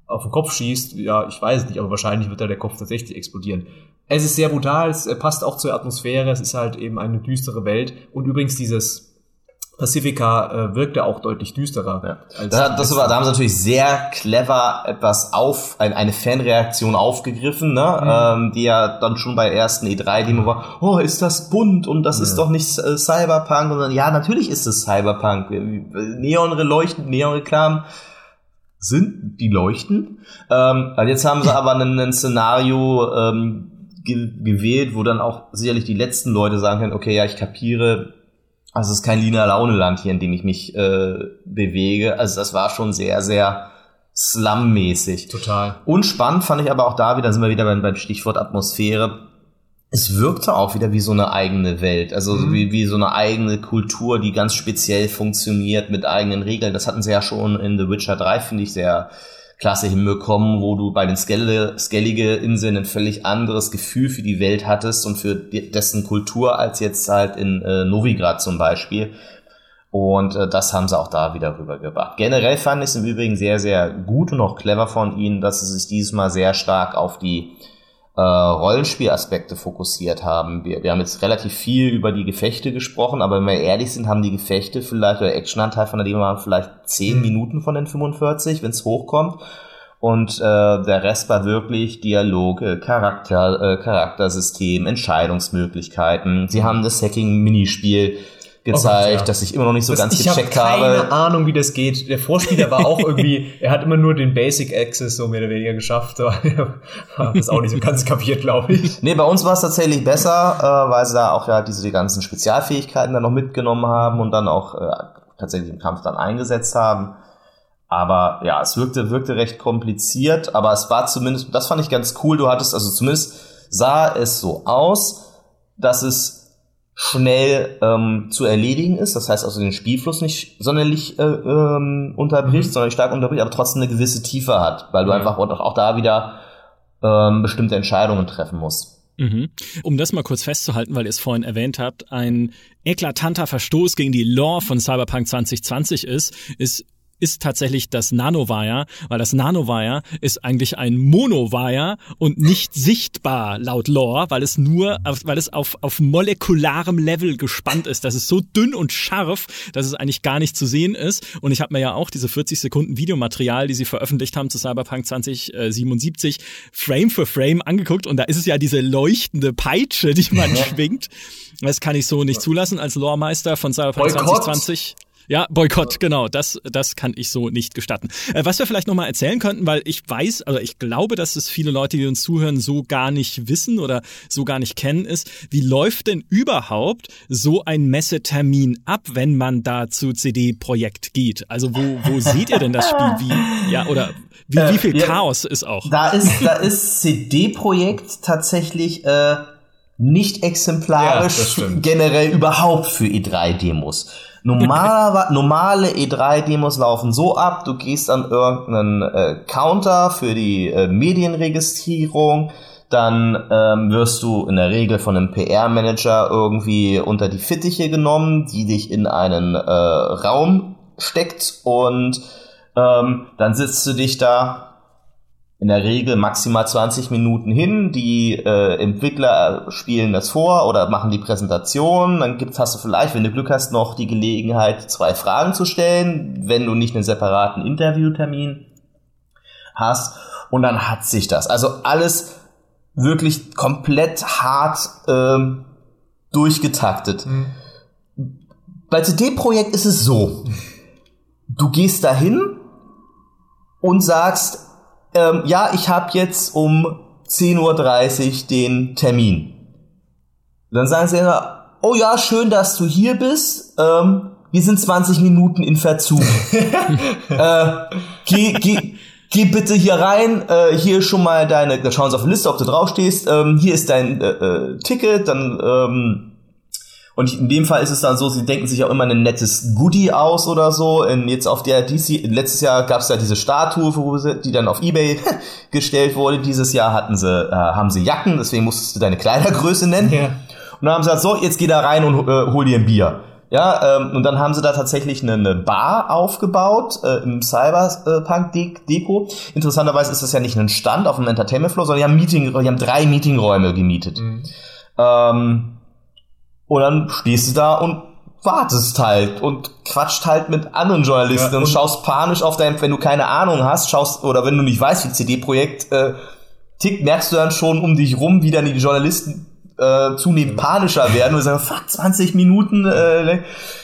auf den Kopf schießt, ja, ich weiß nicht, aber wahrscheinlich wird da der Kopf tatsächlich explodieren. Es ist sehr brutal, es passt auch zur Atmosphäre, es ist halt eben eine düstere Welt. Und übrigens dieses Pacifica äh, wirkte auch deutlich düsterer. Ja. Da, das war, da haben sie natürlich sehr clever etwas auf, ein, eine Fanreaktion aufgegriffen, ne? Mhm. Ähm, die ja dann schon bei ersten E3-Demo war, oh, ist das bunt und das ja. ist doch nicht äh, Cyberpunk. Und dann, ja, natürlich ist es Cyberpunk. Neonre leuchten, Neonreklamen sind die leuchten. Ähm, jetzt haben sie aber ein, ein Szenario ähm, ge gewählt, wo dann auch sicherlich die letzten Leute sagen können, okay, ja, ich kapiere, also es ist kein Lina Launeland hier, in dem ich mich äh, bewege. Also das war schon sehr, sehr Slum-mäßig. Total. Und spannend fand ich aber auch da wieder, sind wir wieder beim, beim Stichwort Atmosphäre. Es wirkte auch wieder wie so eine eigene Welt, also mhm. wie, wie so eine eigene Kultur, die ganz speziell funktioniert mit eigenen Regeln. Das hatten sie ja schon in The Witcher 3, finde ich, sehr klasse hinbekommen, wo du bei den Skellige Inseln ein völlig anderes Gefühl für die Welt hattest und für dessen Kultur als jetzt halt in äh, Novigrad zum Beispiel. Und äh, das haben sie auch da wieder rübergebracht. Generell fand ich es im Übrigen sehr, sehr gut und auch clever von ihnen, dass sie sich dieses sehr stark auf die äh, Rollenspielaspekte fokussiert haben. Wir, wir haben jetzt relativ viel über die Gefechte gesprochen, aber wenn wir ehrlich sind, haben die Gefechte vielleicht, oder Actionanteil von der Demo waren vielleicht 10 mhm. Minuten von den 45, wenn es hochkommt. Und äh, der Rest war wirklich Dialoge, Charakter, äh, Charaktersystem, Entscheidungsmöglichkeiten. Sie haben das Hacking-Minispiel gezeigt, oh Gott, ja. dass ich immer noch nicht so das, ganz gecheckt hab habe. Ich habe keine Ahnung, wie das geht. Der Vorspieler war auch irgendwie, er hat immer nur den Basic Access so mehr oder weniger geschafft. das auch nicht so ganz kapiert, glaube ich. Nee, bei uns war es tatsächlich besser, äh, weil sie da auch ja diese die ganzen Spezialfähigkeiten dann noch mitgenommen haben und dann auch äh, tatsächlich im Kampf dann eingesetzt haben. Aber ja, es wirkte, wirkte recht kompliziert, aber es war zumindest, das fand ich ganz cool. Du hattest, also zumindest sah es so aus, dass es schnell ähm, zu erledigen ist. Das heißt also den Spielfluss nicht sonderlich äh, ähm, unterbricht, mhm. sondern stark unterbricht, aber trotzdem eine gewisse Tiefe hat, weil du mhm. einfach auch da wieder ähm, bestimmte Entscheidungen treffen musst. Mhm. Um das mal kurz festzuhalten, weil ihr es vorhin erwähnt habt, ein eklatanter Verstoß gegen die Lore von Cyberpunk 2020 ist, ist ist tatsächlich das Nanowire, weil das Nanowire ist eigentlich ein Monowire und nicht sichtbar laut Lore, weil es nur, weil es auf, auf molekularem Level gespannt ist. Das ist so dünn und scharf, dass es eigentlich gar nicht zu sehen ist. Und ich habe mir ja auch diese 40 Sekunden Videomaterial, die sie veröffentlicht haben zu Cyberpunk 2077, Frame für Frame angeguckt und da ist es ja diese leuchtende Peitsche, die man schwingt. Das kann ich so nicht zulassen als Loremeister von Cyberpunk Boykott. 2020. Ja, Boykott, genau. Das, das kann ich so nicht gestatten. Äh, was wir vielleicht nochmal erzählen könnten, weil ich weiß, also ich glaube, dass es viele Leute, die uns zuhören, so gar nicht wissen oder so gar nicht kennen, ist, wie läuft denn überhaupt so ein Messetermin ab, wenn man da zu CD-Projekt geht? Also wo, wo seht ihr denn das Spiel? Wie, ja, oder wie, wie viel äh, ja, Chaos ist auch? Da ist, da ist CD-Projekt tatsächlich äh, nicht exemplarisch ja, generell überhaupt für E3-Demos. Normale, normale E3-Demos laufen so ab, du gehst an irgendeinen äh, Counter für die äh, Medienregistrierung, dann ähm, wirst du in der Regel von einem PR-Manager irgendwie unter die Fittiche genommen, die dich in einen äh, Raum steckt und ähm, dann sitzt du dich da in der Regel maximal 20 Minuten hin. Die äh, Entwickler spielen das vor oder machen die Präsentation. Dann gibt's, hast du vielleicht, wenn du Glück hast, noch die Gelegenheit, zwei Fragen zu stellen, wenn du nicht einen separaten Interviewtermin hast. Und dann hat sich das. Also alles wirklich komplett hart ähm, durchgetaktet. Mhm. Bei CD-Projekt ist es so. Du gehst dahin und sagst, ähm, ja, ich habe jetzt um 10.30 Uhr den Termin. Dann sagen sie immer, oh ja, schön, dass du hier bist. Ähm, wir sind 20 Minuten in Verzug. äh, geh, geh, geh bitte hier rein. Äh, hier ist schon mal deine, da schauen sie auf die Liste, ob du draufstehst. Ähm, hier ist dein äh, äh, Ticket, dann ähm, und in dem Fall ist es dann so, sie denken sich auch immer ein nettes Goodie aus oder so. In, jetzt auf der DC, letztes Jahr gab es ja diese Statue, die dann auf Ebay gestellt wurde. Dieses Jahr hatten sie, äh, haben sie Jacken, deswegen musstest du deine Kleidergröße nennen. Ja. Und dann haben sie gesagt, so, jetzt geh da rein und äh, hol dir ein Bier. Ja, ähm, und dann haben sie da tatsächlich eine, eine Bar aufgebaut äh, im Cyberpunk-Deko. Interessanterweise ist das ja nicht ein Stand auf dem Entertainment-Floor, sondern die haben, Meeting, die haben drei Meetingräume gemietet. Mhm. Ähm, und dann stehst du da und wartest halt und quatscht halt mit anderen Journalisten ja, und, und, schaust panisch auf dein, wenn du keine Ahnung hast, schaust oder wenn du nicht weißt, wie CD-Projekt äh, tickt, merkst du dann schon um dich rum, wie dann die Journalisten äh, zunehmend panischer werden und sagen, fuck, 20 Minuten. Äh,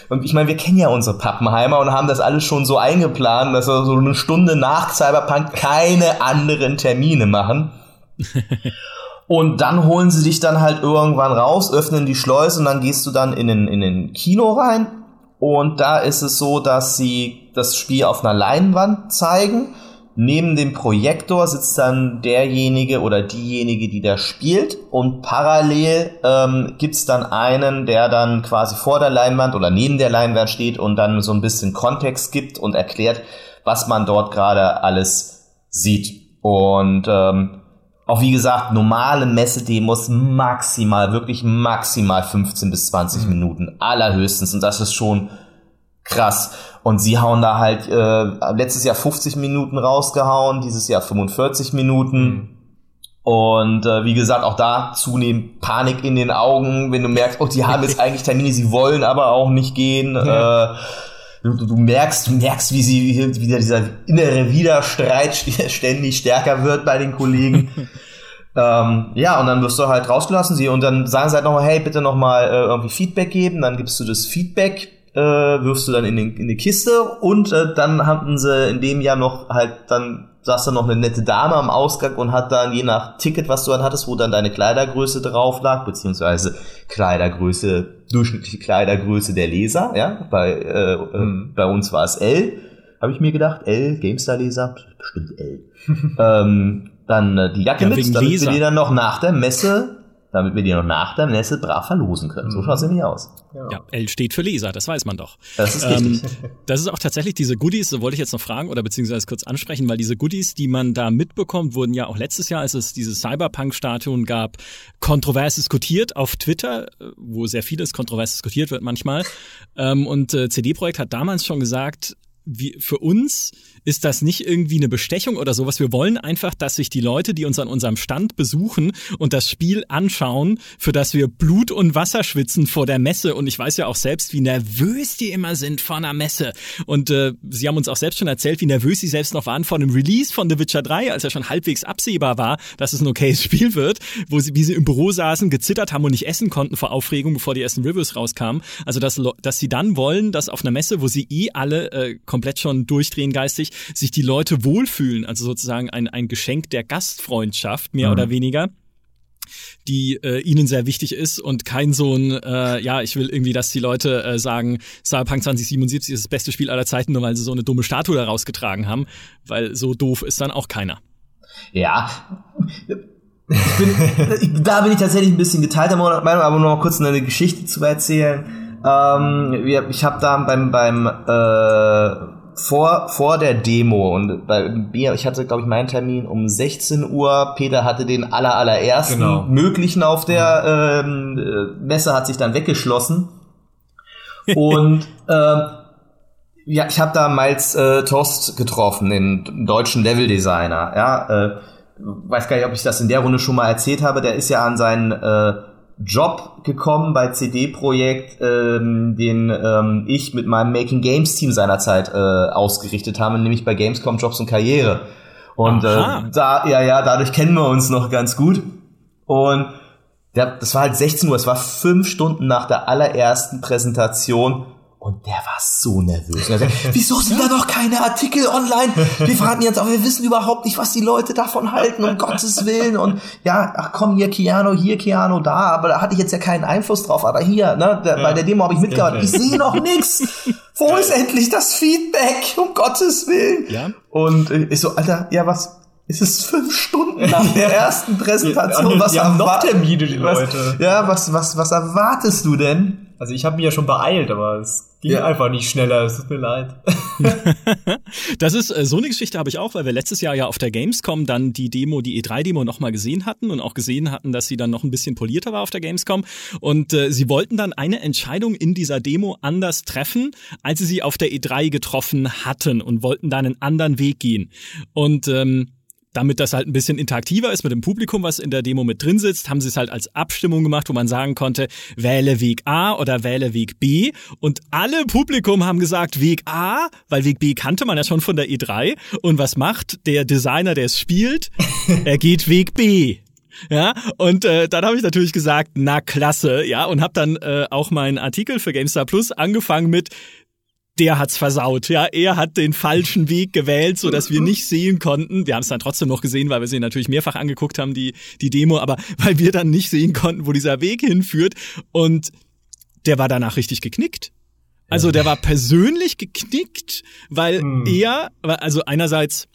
und ich meine, wir kennen ja unsere Pappenheimer und haben das alles schon so eingeplant, dass wir so eine Stunde nach Cyberpunk keine anderen Termine machen. Und dann holen sie dich dann halt irgendwann raus, öffnen die Schleuse und dann gehst du dann in den, in den Kino rein. Und da ist es so, dass sie das Spiel auf einer Leinwand zeigen. Neben dem Projektor sitzt dann derjenige oder diejenige, die da spielt. Und parallel ähm, gibt's dann einen, der dann quasi vor der Leinwand oder neben der Leinwand steht und dann so ein bisschen Kontext gibt und erklärt, was man dort gerade alles sieht. Und ähm, auch wie gesagt, normale Messedemos maximal, wirklich maximal 15 bis 20 mhm. Minuten, allerhöchstens. Und das ist schon krass. Und sie hauen da halt äh, letztes Jahr 50 Minuten rausgehauen, dieses Jahr 45 Minuten. Mhm. Und äh, wie gesagt, auch da zunehmend Panik in den Augen, wenn du merkst, oh, die haben jetzt eigentlich Termine, sie wollen aber auch nicht gehen. Ja. Äh, du, du, merkst, du merkst, wie sie wie wieder dieser innere Widerstreit ständig stärker wird bei den Kollegen. ähm, ja, und dann wirst du halt rausgelassen, sie und dann sagen sie halt nochmal, hey, bitte nochmal äh, irgendwie Feedback geben, dann gibst du das Feedback, äh, wirfst du dann in, den, in die Kiste und äh, dann hatten sie in dem Jahr noch halt dann saß da noch eine nette Dame am Ausgang und hat dann je nach Ticket, was du dann hattest, wo dann deine Kleidergröße drauf lag, beziehungsweise Kleidergröße, durchschnittliche Kleidergröße der Leser, ja, bei, äh, mhm. bei uns war es L, habe ich mir gedacht, L, GameStar-Leser, bestimmt L. ähm, dann äh, die Jacke ja, mit, damit Leser. wir die dann noch nach der Messe damit wir die noch nach der Messe brav verlosen können. So mhm. schaut es nämlich aus. Ja. ja, L steht für Leser, das weiß man doch. Das ist ähm, Das ist auch tatsächlich diese Goodies, so wollte ich jetzt noch fragen oder beziehungsweise kurz ansprechen, weil diese Goodies, die man da mitbekommt, wurden ja auch letztes Jahr, als es diese Cyberpunk-Statuen gab, kontrovers diskutiert auf Twitter, wo sehr vieles kontrovers diskutiert wird manchmal. Ähm, und äh, CD-Projekt hat damals schon gesagt, wie, für uns ist das nicht irgendwie eine Bestechung oder sowas. Wir wollen einfach, dass sich die Leute, die uns an unserem Stand besuchen und das Spiel anschauen, für das wir Blut und Wasser schwitzen vor der Messe. Und ich weiß ja auch selbst, wie nervös die immer sind vor einer Messe. Und äh, sie haben uns auch selbst schon erzählt, wie nervös sie selbst noch waren vor einem Release von The Witcher 3, als er schon halbwegs absehbar war, dass es ein okayes Spiel wird, wo sie, wie sie im Büro saßen, gezittert haben und nicht essen konnten vor Aufregung, bevor die ersten Reviews rauskamen. Also, dass, dass sie dann wollen, dass auf einer Messe, wo sie eh alle äh, komplett schon durchdrehen geistig, sich die Leute wohlfühlen, also sozusagen ein, ein Geschenk der Gastfreundschaft, mehr mhm. oder weniger die äh, ihnen sehr wichtig ist und kein so ein, äh, ja, ich will irgendwie, dass die Leute äh, sagen, Cyberpunk 2077 ist das beste Spiel aller Zeiten, nur weil sie so eine dumme Statue da rausgetragen haben, weil so doof ist dann auch keiner. Ja. Bin, da bin ich tatsächlich ein bisschen geteilter Meinung, aber noch mal kurz eine Geschichte zu erzählen. Ähm, ich habe da beim beim äh, vor, vor der Demo und bei mir, ich hatte, glaube ich, meinen Termin um 16 Uhr. Peter hatte den aller, allerersten genau. möglichen auf der ähm, äh, Messe, hat sich dann weggeschlossen. Und ähm, ja, ich habe da Miles äh, Tost getroffen, den deutschen Leveldesigner. Ja, äh, weiß gar nicht, ob ich das in der Runde schon mal erzählt habe. Der ist ja an seinen äh, Job gekommen bei CD Projekt, ähm, den ähm, ich mit meinem Making Games Team seinerzeit äh, ausgerichtet habe, nämlich bei Gamescom Jobs und Karriere. Und äh, da, ja, ja, dadurch kennen wir uns noch ganz gut. Und der, das war halt 16 Uhr, es war fünf Stunden nach der allerersten Präsentation und der war so nervös. Er sagt, Wieso sind da noch keine Artikel online? Wir fragen jetzt, aber wir wissen überhaupt nicht, was die Leute davon halten, um Gottes Willen. Und ja, ach komm, hier Keanu, hier Keanu, da. Aber da hatte ich jetzt ja keinen Einfluss drauf. Aber hier, ne, der, ja. bei der Demo habe ich mitgearbeitet. Ich sehe noch nix. Wo ist endlich das Feedback? Um Gottes Willen. Ja. Und äh, ich so, Alter, ja, was, es ist fünf Stunden nach der ersten Präsentation. Leute. Ja, was erwartest du denn? Also ich habe mich ja schon beeilt, aber es ging ja. einfach nicht schneller. Es tut mir leid. das ist äh, so eine Geschichte habe ich auch, weil wir letztes Jahr ja auf der Gamescom dann die Demo, die E3-Demo nochmal gesehen hatten und auch gesehen hatten, dass sie dann noch ein bisschen polierter war auf der Gamescom. Und äh, sie wollten dann eine Entscheidung in dieser Demo anders treffen, als sie sie auf der E3 getroffen hatten und wollten dann einen anderen Weg gehen. Und ähm, damit das halt ein bisschen interaktiver ist mit dem Publikum, was in der Demo mit drin sitzt, haben sie es halt als Abstimmung gemacht, wo man sagen konnte, wähle Weg A oder wähle Weg B. Und alle Publikum haben gesagt Weg A, weil Weg B kannte man ja schon von der E3. Und was macht der Designer, der es spielt? er geht Weg B. Ja, und äh, dann habe ich natürlich gesagt, na klasse, ja, und habe dann äh, auch meinen Artikel für GameStar Plus angefangen mit der hat's versaut. Ja, er hat den falschen Weg gewählt, so dass wir nicht sehen konnten. Wir haben es dann trotzdem noch gesehen, weil wir sie natürlich mehrfach angeguckt haben, die die Demo, aber weil wir dann nicht sehen konnten, wo dieser Weg hinführt. Und der war danach richtig geknickt. Also der war persönlich geknickt, weil hm. er, also einerseits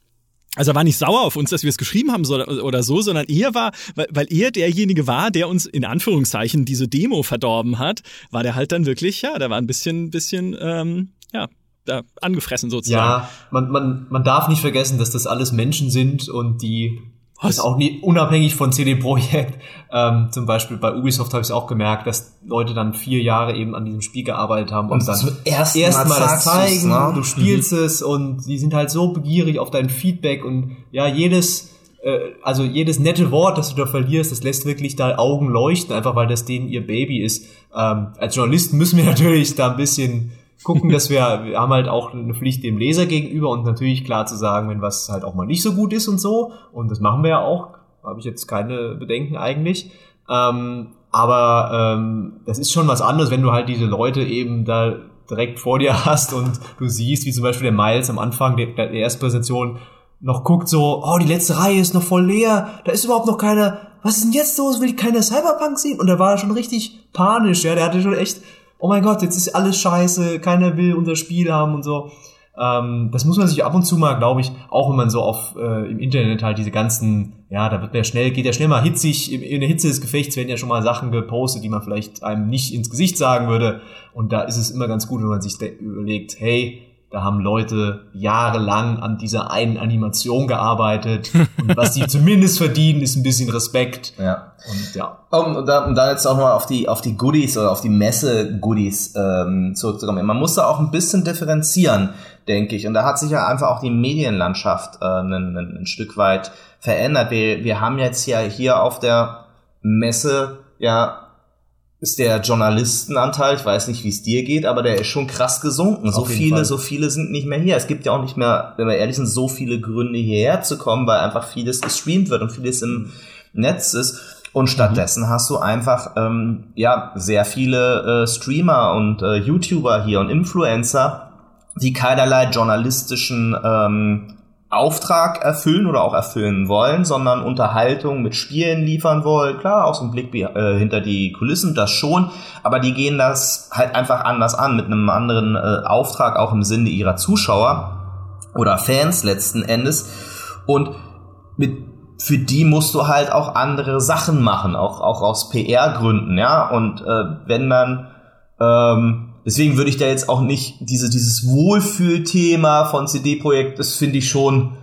also er war nicht sauer auf uns, dass wir es geschrieben haben oder so, sondern er war, weil, weil er derjenige war, der uns in Anführungszeichen diese Demo verdorben hat, war der halt dann wirklich, ja, der war ein bisschen, bisschen ähm, ja, da angefressen sozusagen. Ja, man, man, man darf nicht vergessen, dass das alles Menschen sind und die was? Das auch nie, unabhängig von CD Projekt. Ähm, zum Beispiel bei Ubisoft habe ich es auch gemerkt, dass Leute dann vier Jahre eben an diesem Spiel gearbeitet haben und, und dann erst, erst mal, das zeigen, ne? du spielst mhm. es und die sind halt so begierig auf dein Feedback und ja, jedes äh, also jedes nette Wort, das du da verlierst, das lässt wirklich da Augen leuchten, einfach weil das denen ihr Baby ist. Ähm, als Journalisten müssen wir natürlich da ein bisschen gucken, dass wir, wir haben halt auch eine Pflicht dem Leser gegenüber und natürlich klar zu sagen, wenn was halt auch mal nicht so gut ist und so. Und das machen wir ja auch. Habe ich jetzt keine Bedenken eigentlich. Ähm, aber ähm, das ist schon was anderes, wenn du halt diese Leute eben da direkt vor dir hast und du siehst, wie zum Beispiel der Miles am Anfang der, der ersten Präsentation noch guckt so, oh, die letzte Reihe ist noch voll leer, da ist überhaupt noch keiner, was ist denn jetzt los, will ich keine Cyberpunk sehen? Und da war er schon richtig panisch, ja, der hatte schon echt oh mein Gott, jetzt ist alles scheiße, keiner will unser Spiel haben und so. Ähm, das muss man sich ab und zu mal, glaube ich, auch wenn man so auf äh, im Internet halt diese ganzen, ja, da wird ja schnell, geht ja schnell mal hitzig, in der Hitze des Gefechts werden ja schon mal Sachen gepostet, die man vielleicht einem nicht ins Gesicht sagen würde. Und da ist es immer ganz gut, wenn man sich überlegt, hey, da haben Leute jahrelang an dieser einen Animation gearbeitet. Und was die zumindest verdienen, ist ein bisschen Respekt. Ja. Und ja. Um da, um da jetzt auch mal auf die, auf die Goodies oder auf die Messe-Goodies ähm, zurückzukommen. Man muss da auch ein bisschen differenzieren, denke ich. Und da hat sich ja einfach auch die Medienlandschaft äh, ein, ein, ein Stück weit verändert. Wir, wir haben jetzt ja hier auf der Messe ja ist der Journalistenanteil, ich weiß nicht, wie es dir geht, aber der ist schon krass gesunken. so viele, Fall. so viele sind nicht mehr hier. Es gibt ja auch nicht mehr, wenn wir ehrlich sind, so viele Gründe hierher zu kommen, weil einfach vieles gestreamt wird und vieles im Netz ist. Und stattdessen mhm. hast du einfach ähm, ja sehr viele äh, Streamer und äh, YouTuber hier und Influencer, die keinerlei journalistischen ähm, Auftrag erfüllen oder auch erfüllen wollen, sondern Unterhaltung mit Spielen liefern wollen. Klar, auch so ein Blick äh, hinter die Kulissen, das schon, aber die gehen das halt einfach anders an, mit einem anderen äh, Auftrag, auch im Sinne ihrer Zuschauer oder Fans letzten Endes. Und mit, für die musst du halt auch andere Sachen machen, auch, auch aus PR-Gründen, ja. Und äh, wenn dann ähm, Deswegen würde ich da jetzt auch nicht diese, dieses Wohlfühlthema von CD-Projekt, das finde ich schon,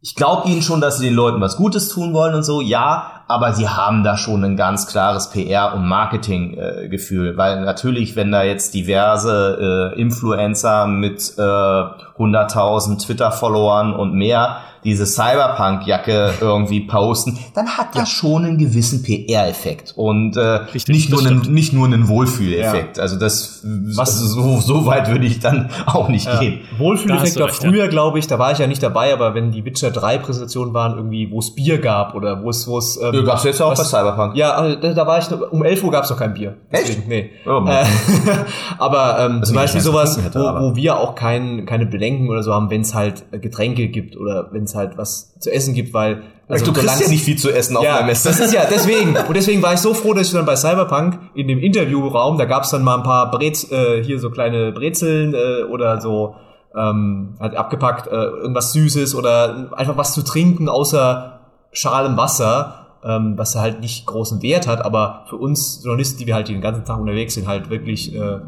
ich glaube ihnen schon, dass sie den Leuten was Gutes tun wollen und so, ja, aber sie haben da schon ein ganz klares PR- und Marketinggefühl, äh, weil natürlich, wenn da jetzt diverse äh, Influencer mit äh, 100.000 Twitter-Followern und mehr diese Cyberpunk-Jacke irgendwie posten, dann hat das schon einen gewissen PR-Effekt und äh, Richtig, nicht, nur einen, nicht nur einen Wohlfühleffekt. Ja. Also das was so, so weit würde ich dann auch nicht ja. gehen. Wohlfühleffekt war früher, ja. glaube ich, da war ich ja nicht dabei, aber wenn die Witcher 3 Präsentationen waren, irgendwie, wo es Bier gab oder wo es, wo es ähm, ja, gab's jetzt auch was, bei Cyberpunk. Ja, also, da, da war ich um 11 Uhr gab es noch kein Bier. Deswegen, Echt? Nee. Oh, äh, aber ähm, zum Beispiel sowas, hätte, wo, wo wir auch kein, keine Bedenken oder so haben, wenn es halt Getränke gibt oder wenn es halt was zu essen gibt, weil also du kriegst ja nicht viel zu essen auf ja, der Messe. Das ist ja deswegen und deswegen war ich so froh, dass ich dann bei Cyberpunk in dem Interviewraum, da gab's dann mal ein paar Brez, äh, hier so kleine Brezeln äh, oder so ähm, halt abgepackt äh, irgendwas Süßes oder einfach was zu trinken außer schalem Wasser. Ähm, was halt nicht großen Wert hat, aber für uns Journalisten, die wir halt den ganzen Tag unterwegs sind, halt wirklich äh,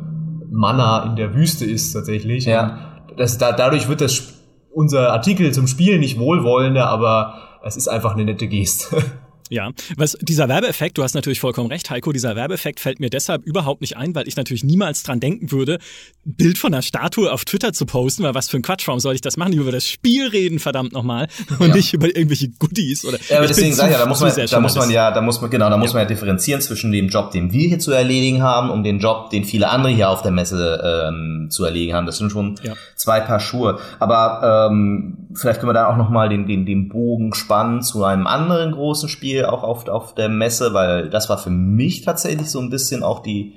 Manna in der Wüste ist tatsächlich. Ja. Und das, da, dadurch wird das unser Artikel zum Spiel nicht wohlwollender, aber es ist einfach eine nette Geste. Ja, was dieser Werbeeffekt, du hast natürlich vollkommen recht, Heiko, dieser Werbeeffekt fällt mir deshalb überhaupt nicht ein, weil ich natürlich niemals dran denken würde, ein Bild von einer Statue auf Twitter zu posten, weil was für ein Quatsch, warum soll ich das machen? Über das Spiel reden, verdammt nochmal, und ja. nicht über irgendwelche Goodies oder. Ja, aber deswegen sage ich ja, da muss man, da muss man ja, da muss man, genau, da muss ja. man ja differenzieren zwischen dem Job, den wir hier zu erledigen haben und dem Job, den viele andere hier auf der Messe ähm, zu erledigen haben. Das sind schon ja. zwei Paar Schuhe. Aber ähm, vielleicht können wir da auch nochmal den, den, den Bogen spannen zu einem anderen großen Spiel, auch auf, auf der Messe, weil das war für mich tatsächlich so ein bisschen auch die,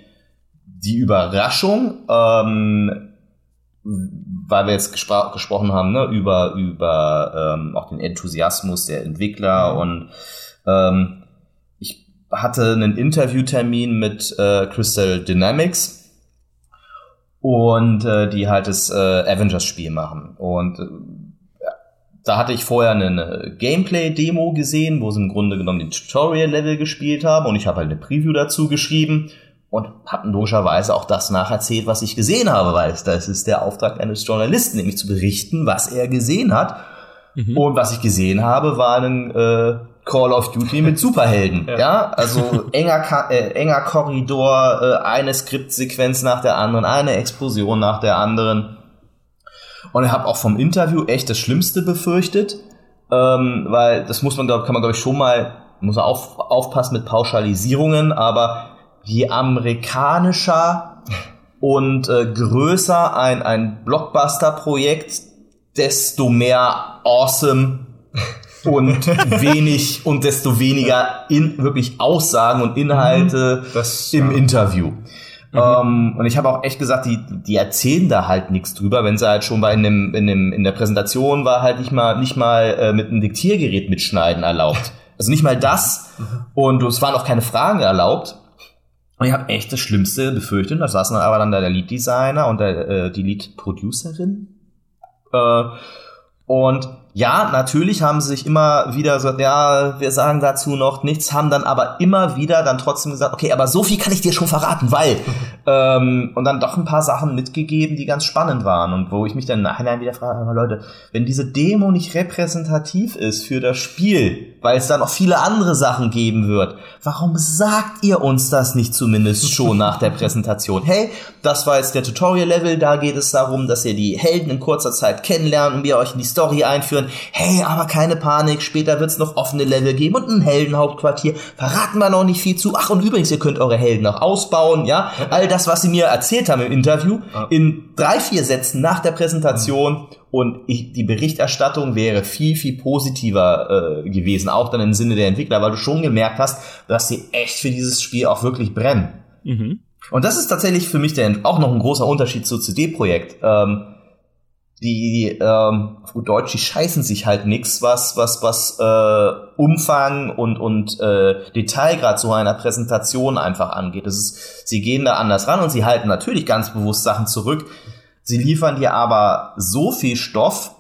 die Überraschung, ähm, weil wir jetzt gespro gesprochen haben ne, über, über ähm, auch den Enthusiasmus der Entwickler mhm. und ähm, ich hatte einen Interviewtermin mit äh, Crystal Dynamics und äh, die halt das äh, Avengers-Spiel machen und äh, da hatte ich vorher eine Gameplay-Demo gesehen, wo sie im Grunde genommen den Tutorial-Level gespielt haben und ich habe halt eine Preview dazu geschrieben und habe logischerweise auch das nacherzählt, was ich gesehen habe, weil das ist der Auftrag eines Journalisten, nämlich zu berichten, was er gesehen hat. Mhm. Und was ich gesehen habe, war ein äh, Call of Duty mit Superhelden. ja. ja. also enger, äh, enger Korridor, äh, eine Skriptsequenz nach der anderen, eine Explosion nach der anderen. Und ich habe auch vom Interview echt das Schlimmste befürchtet, ähm, weil das muss man, glaub, kann man glaube ich schon mal, muss man auf, aufpassen mit Pauschalisierungen, aber je amerikanischer und äh, größer ein, ein Blockbuster-Projekt, desto mehr awesome und wenig und desto weniger in wirklich Aussagen und Inhalte mhm. das, im ja. Interview. Mhm. Ähm, und ich habe auch echt gesagt, die, die erzählen da halt nichts drüber, wenn sie halt schon bei in, dem, in, dem, in der Präsentation war halt nicht mal, nicht mal äh, mit einem Diktiergerät mitschneiden erlaubt. Also nicht mal das. Mhm. Und es waren auch keine Fragen erlaubt. Und ich habe echt das Schlimmste befürchtet. Da saßen aber dann der Lead-Designer und der, äh, die Lead-Producerin. Äh, und ja, natürlich haben sie sich immer wieder gesagt, ja, wir sagen dazu noch nichts, haben dann aber immer wieder dann trotzdem gesagt, okay, aber so viel kann ich dir schon verraten, weil ähm, und dann doch ein paar Sachen mitgegeben, die ganz spannend waren und wo ich mich dann nachhinein wieder frage, Leute, wenn diese Demo nicht repräsentativ ist für das Spiel, weil es da noch viele andere Sachen geben wird, warum sagt ihr uns das nicht zumindest schon nach der Präsentation? Hey, das war jetzt der Tutorial-Level, da geht es darum, dass ihr die Helden in kurzer Zeit kennenlernt und wir euch in die Story einführen können, hey, aber keine Panik, später wird's noch offene Level geben und ein Heldenhauptquartier. Verraten wir noch nicht viel zu. Ach, und übrigens, ihr könnt eure Helden auch ausbauen, ja. All das, was sie mir erzählt haben im Interview, in drei, vier Sätzen nach der Präsentation und ich, die Berichterstattung wäre viel, viel positiver äh, gewesen, auch dann im Sinne der Entwickler, weil du schon gemerkt hast, dass sie echt für dieses Spiel auch wirklich brennen. Mhm. Und das ist tatsächlich für mich der, auch noch ein großer Unterschied zu CD-Projekt. Ähm, die ähm, auf gut Deutsch, die scheißen sich halt nix, was was was äh, Umfang und und äh, Detailgrad so einer Präsentation einfach angeht. Das ist, sie gehen da anders ran und sie halten natürlich ganz bewusst Sachen zurück. Sie liefern dir aber so viel Stoff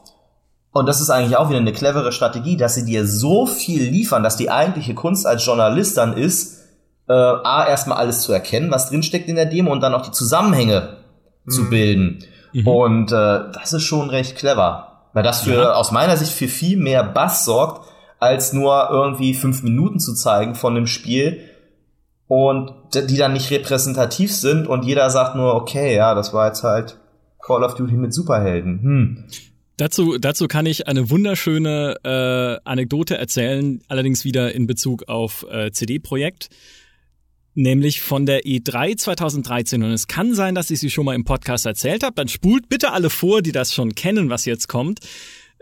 und das ist eigentlich auch wieder eine clevere Strategie, dass sie dir so viel liefern, dass die eigentliche Kunst als Journalist dann ist, äh, a erstmal alles zu erkennen, was drinsteckt in der Demo und dann auch die Zusammenhänge mhm. zu bilden. Mhm. Und äh, das ist schon recht clever. Weil das für ja. aus meiner Sicht für viel mehr Bass sorgt, als nur irgendwie fünf Minuten zu zeigen von dem Spiel und die dann nicht repräsentativ sind und jeder sagt nur, okay, ja, das war jetzt halt Call of Duty mit Superhelden. Hm. Dazu, dazu kann ich eine wunderschöne äh, Anekdote erzählen, allerdings wieder in Bezug auf äh, CD-Projekt nämlich von der E3 2013. Und es kann sein, dass ich sie schon mal im Podcast erzählt habe. Dann spult bitte alle vor, die das schon kennen, was jetzt kommt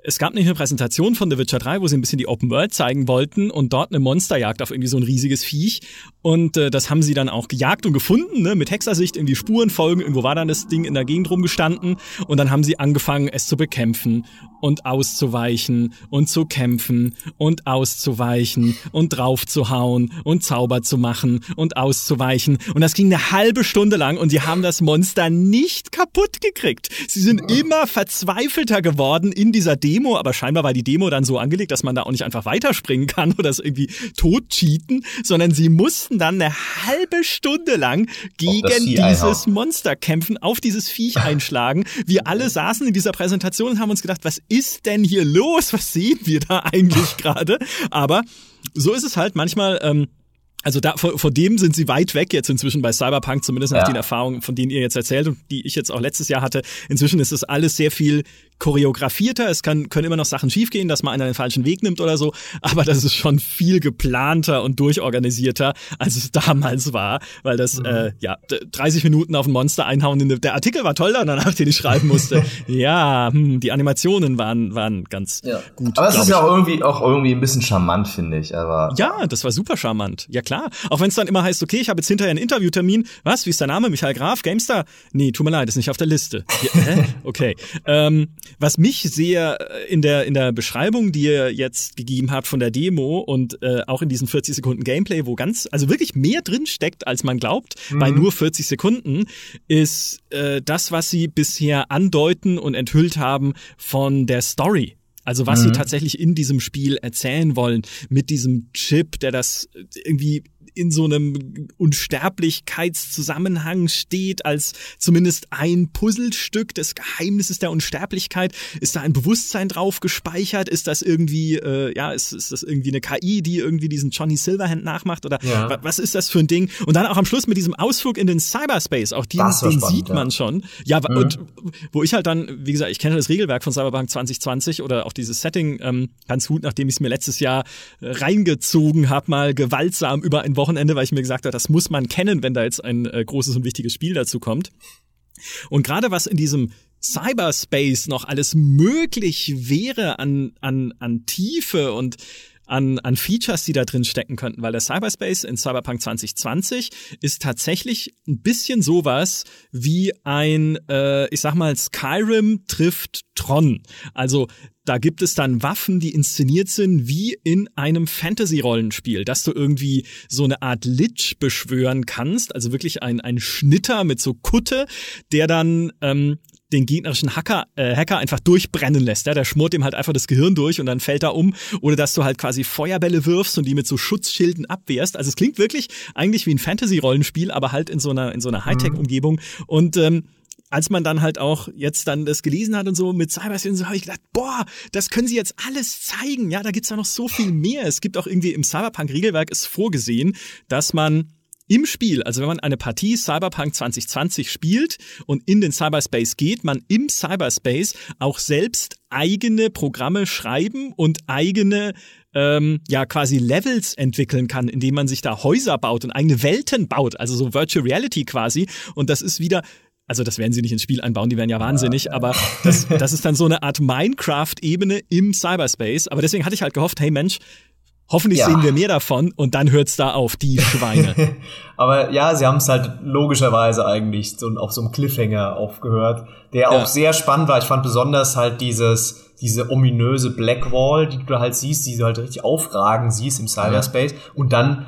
es gab nicht eine Präsentation von The Witcher 3, wo sie ein bisschen die Open World zeigen wollten und dort eine Monsterjagd auf irgendwie so ein riesiges Viech. Und äh, das haben sie dann auch gejagt und gefunden, ne? mit Hexersicht in die Spuren folgen. Irgendwo war dann das Ding in der Gegend rumgestanden. Und dann haben sie angefangen, es zu bekämpfen und auszuweichen und zu kämpfen und auszuweichen und draufzuhauen und Zauber zu machen und auszuweichen. Und das ging eine halbe Stunde lang und sie haben das Monster nicht kaputt gekriegt. Sie sind immer verzweifelter geworden in dieser Demo aber scheinbar war die Demo dann so angelegt, dass man da auch nicht einfach weiterspringen kann oder es irgendwie tot cheaten, sondern sie mussten dann eine halbe Stunde lang gegen dieses. Monster kämpfen, auf dieses Viech einschlagen. Wir alle saßen in dieser Präsentation und haben uns gedacht, was ist denn hier los? Was sehen wir da eigentlich gerade? Aber so ist es halt manchmal. Ähm, also da, vor, vor dem sind sie weit weg jetzt inzwischen bei Cyberpunk, zumindest nach ja. den Erfahrungen, von denen ihr jetzt erzählt und die ich jetzt auch letztes Jahr hatte. Inzwischen ist es alles sehr viel choreografierter. Es kann, können immer noch Sachen schiefgehen, dass man einen den falschen Weg nimmt oder so. Aber das ist schon viel geplanter und durchorganisierter, als es damals war. Weil das, mhm. äh, ja, 30 Minuten auf ein Monster einhauen. Der Artikel war toll danach, den ich schreiben musste. ja, hm, die Animationen waren, waren ganz ja. gut. Aber es ist ja auch irgendwie, auch irgendwie ein bisschen charmant, finde ich. Aber ja, das war super charmant. Ja klar. Auch wenn es dann immer heißt, okay, ich habe jetzt hinterher einen Interviewtermin. Was? Wie ist der Name? Michael Graf? Gamestar? Nee, tut mir leid, ist nicht auf der Liste. Ja? Okay. Ähm, was mich sehr äh, in der, in der Beschreibung, die ihr jetzt gegeben habt von der Demo und äh, auch in diesen 40 Sekunden Gameplay, wo ganz, also wirklich mehr drin steckt, als man glaubt, mhm. bei nur 40 Sekunden, ist äh, das, was sie bisher andeuten und enthüllt haben von der Story. Also was mhm. sie tatsächlich in diesem Spiel erzählen wollen mit diesem Chip, der das irgendwie in so einem Unsterblichkeitszusammenhang steht, als zumindest ein Puzzlestück des Geheimnisses der Unsterblichkeit. Ist da ein Bewusstsein drauf gespeichert? Ist das irgendwie, äh, ja, ist, ist das irgendwie eine KI, die irgendwie diesen Johnny Silverhand nachmacht? Oder ja. was ist das für ein Ding? Und dann auch am Schluss mit diesem Ausflug in den Cyberspace, auch den, den spannend, sieht man ja. schon. Ja, mhm. und wo ich halt dann, wie gesagt, ich kenne das Regelwerk von Cyberpunk 2020 oder auch dieses Setting ähm, ganz gut, nachdem ich es mir letztes Jahr reingezogen habe, mal gewaltsam über ein Wochenende, weil ich mir gesagt habe, das muss man kennen, wenn da jetzt ein äh, großes und wichtiges Spiel dazu kommt. Und gerade was in diesem Cyberspace noch alles möglich wäre an, an, an Tiefe und an, an Features, die da drin stecken könnten, weil der Cyberspace in Cyberpunk 2020 ist tatsächlich ein bisschen sowas wie ein, äh, ich sag mal, Skyrim trifft Tron. Also da gibt es dann Waffen, die inszeniert sind wie in einem Fantasy-Rollenspiel, dass du irgendwie so eine Art Lich beschwören kannst, also wirklich ein, ein Schnitter mit so Kutte, der dann ähm, den gegnerischen Hacker, äh, Hacker einfach durchbrennen lässt. Ja? Der schmort ihm halt einfach das Gehirn durch und dann fällt er um. Oder dass du halt quasi Feuerbälle wirfst und die mit so Schutzschilden abwehrst. Also es klingt wirklich eigentlich wie ein Fantasy-Rollenspiel, aber halt in so einer, in so einer Hightech-Umgebung. Und ähm, als man dann halt auch jetzt dann das gelesen hat und so mit Cyberspace, so habe ich gedacht, boah, das können sie jetzt alles zeigen. Ja, da gibt's ja noch so viel mehr. Es gibt auch irgendwie im Cyberpunk-Regelwerk ist vorgesehen, dass man im Spiel, also wenn man eine Partie Cyberpunk 2020 spielt und in den Cyberspace geht, man im Cyberspace auch selbst eigene Programme schreiben und eigene ähm, ja quasi Levels entwickeln kann, indem man sich da Häuser baut und eigene Welten baut, also so Virtual Reality quasi. Und das ist wieder also das werden sie nicht ins Spiel einbauen, die wären ja wahnsinnig, aber das, das ist dann so eine Art Minecraft-Ebene im Cyberspace. Aber deswegen hatte ich halt gehofft, hey Mensch, Hoffentlich ja. sehen wir mehr davon und dann hört's da auf, die Schweine. Aber ja, sie haben es halt logischerweise eigentlich so auf so einem Cliffhanger aufgehört, der ja. auch sehr spannend war. Ich fand besonders halt dieses, diese ominöse Black Wall, die du da halt siehst, die du halt richtig aufragen siehst im Cyberspace. Ja. Und dann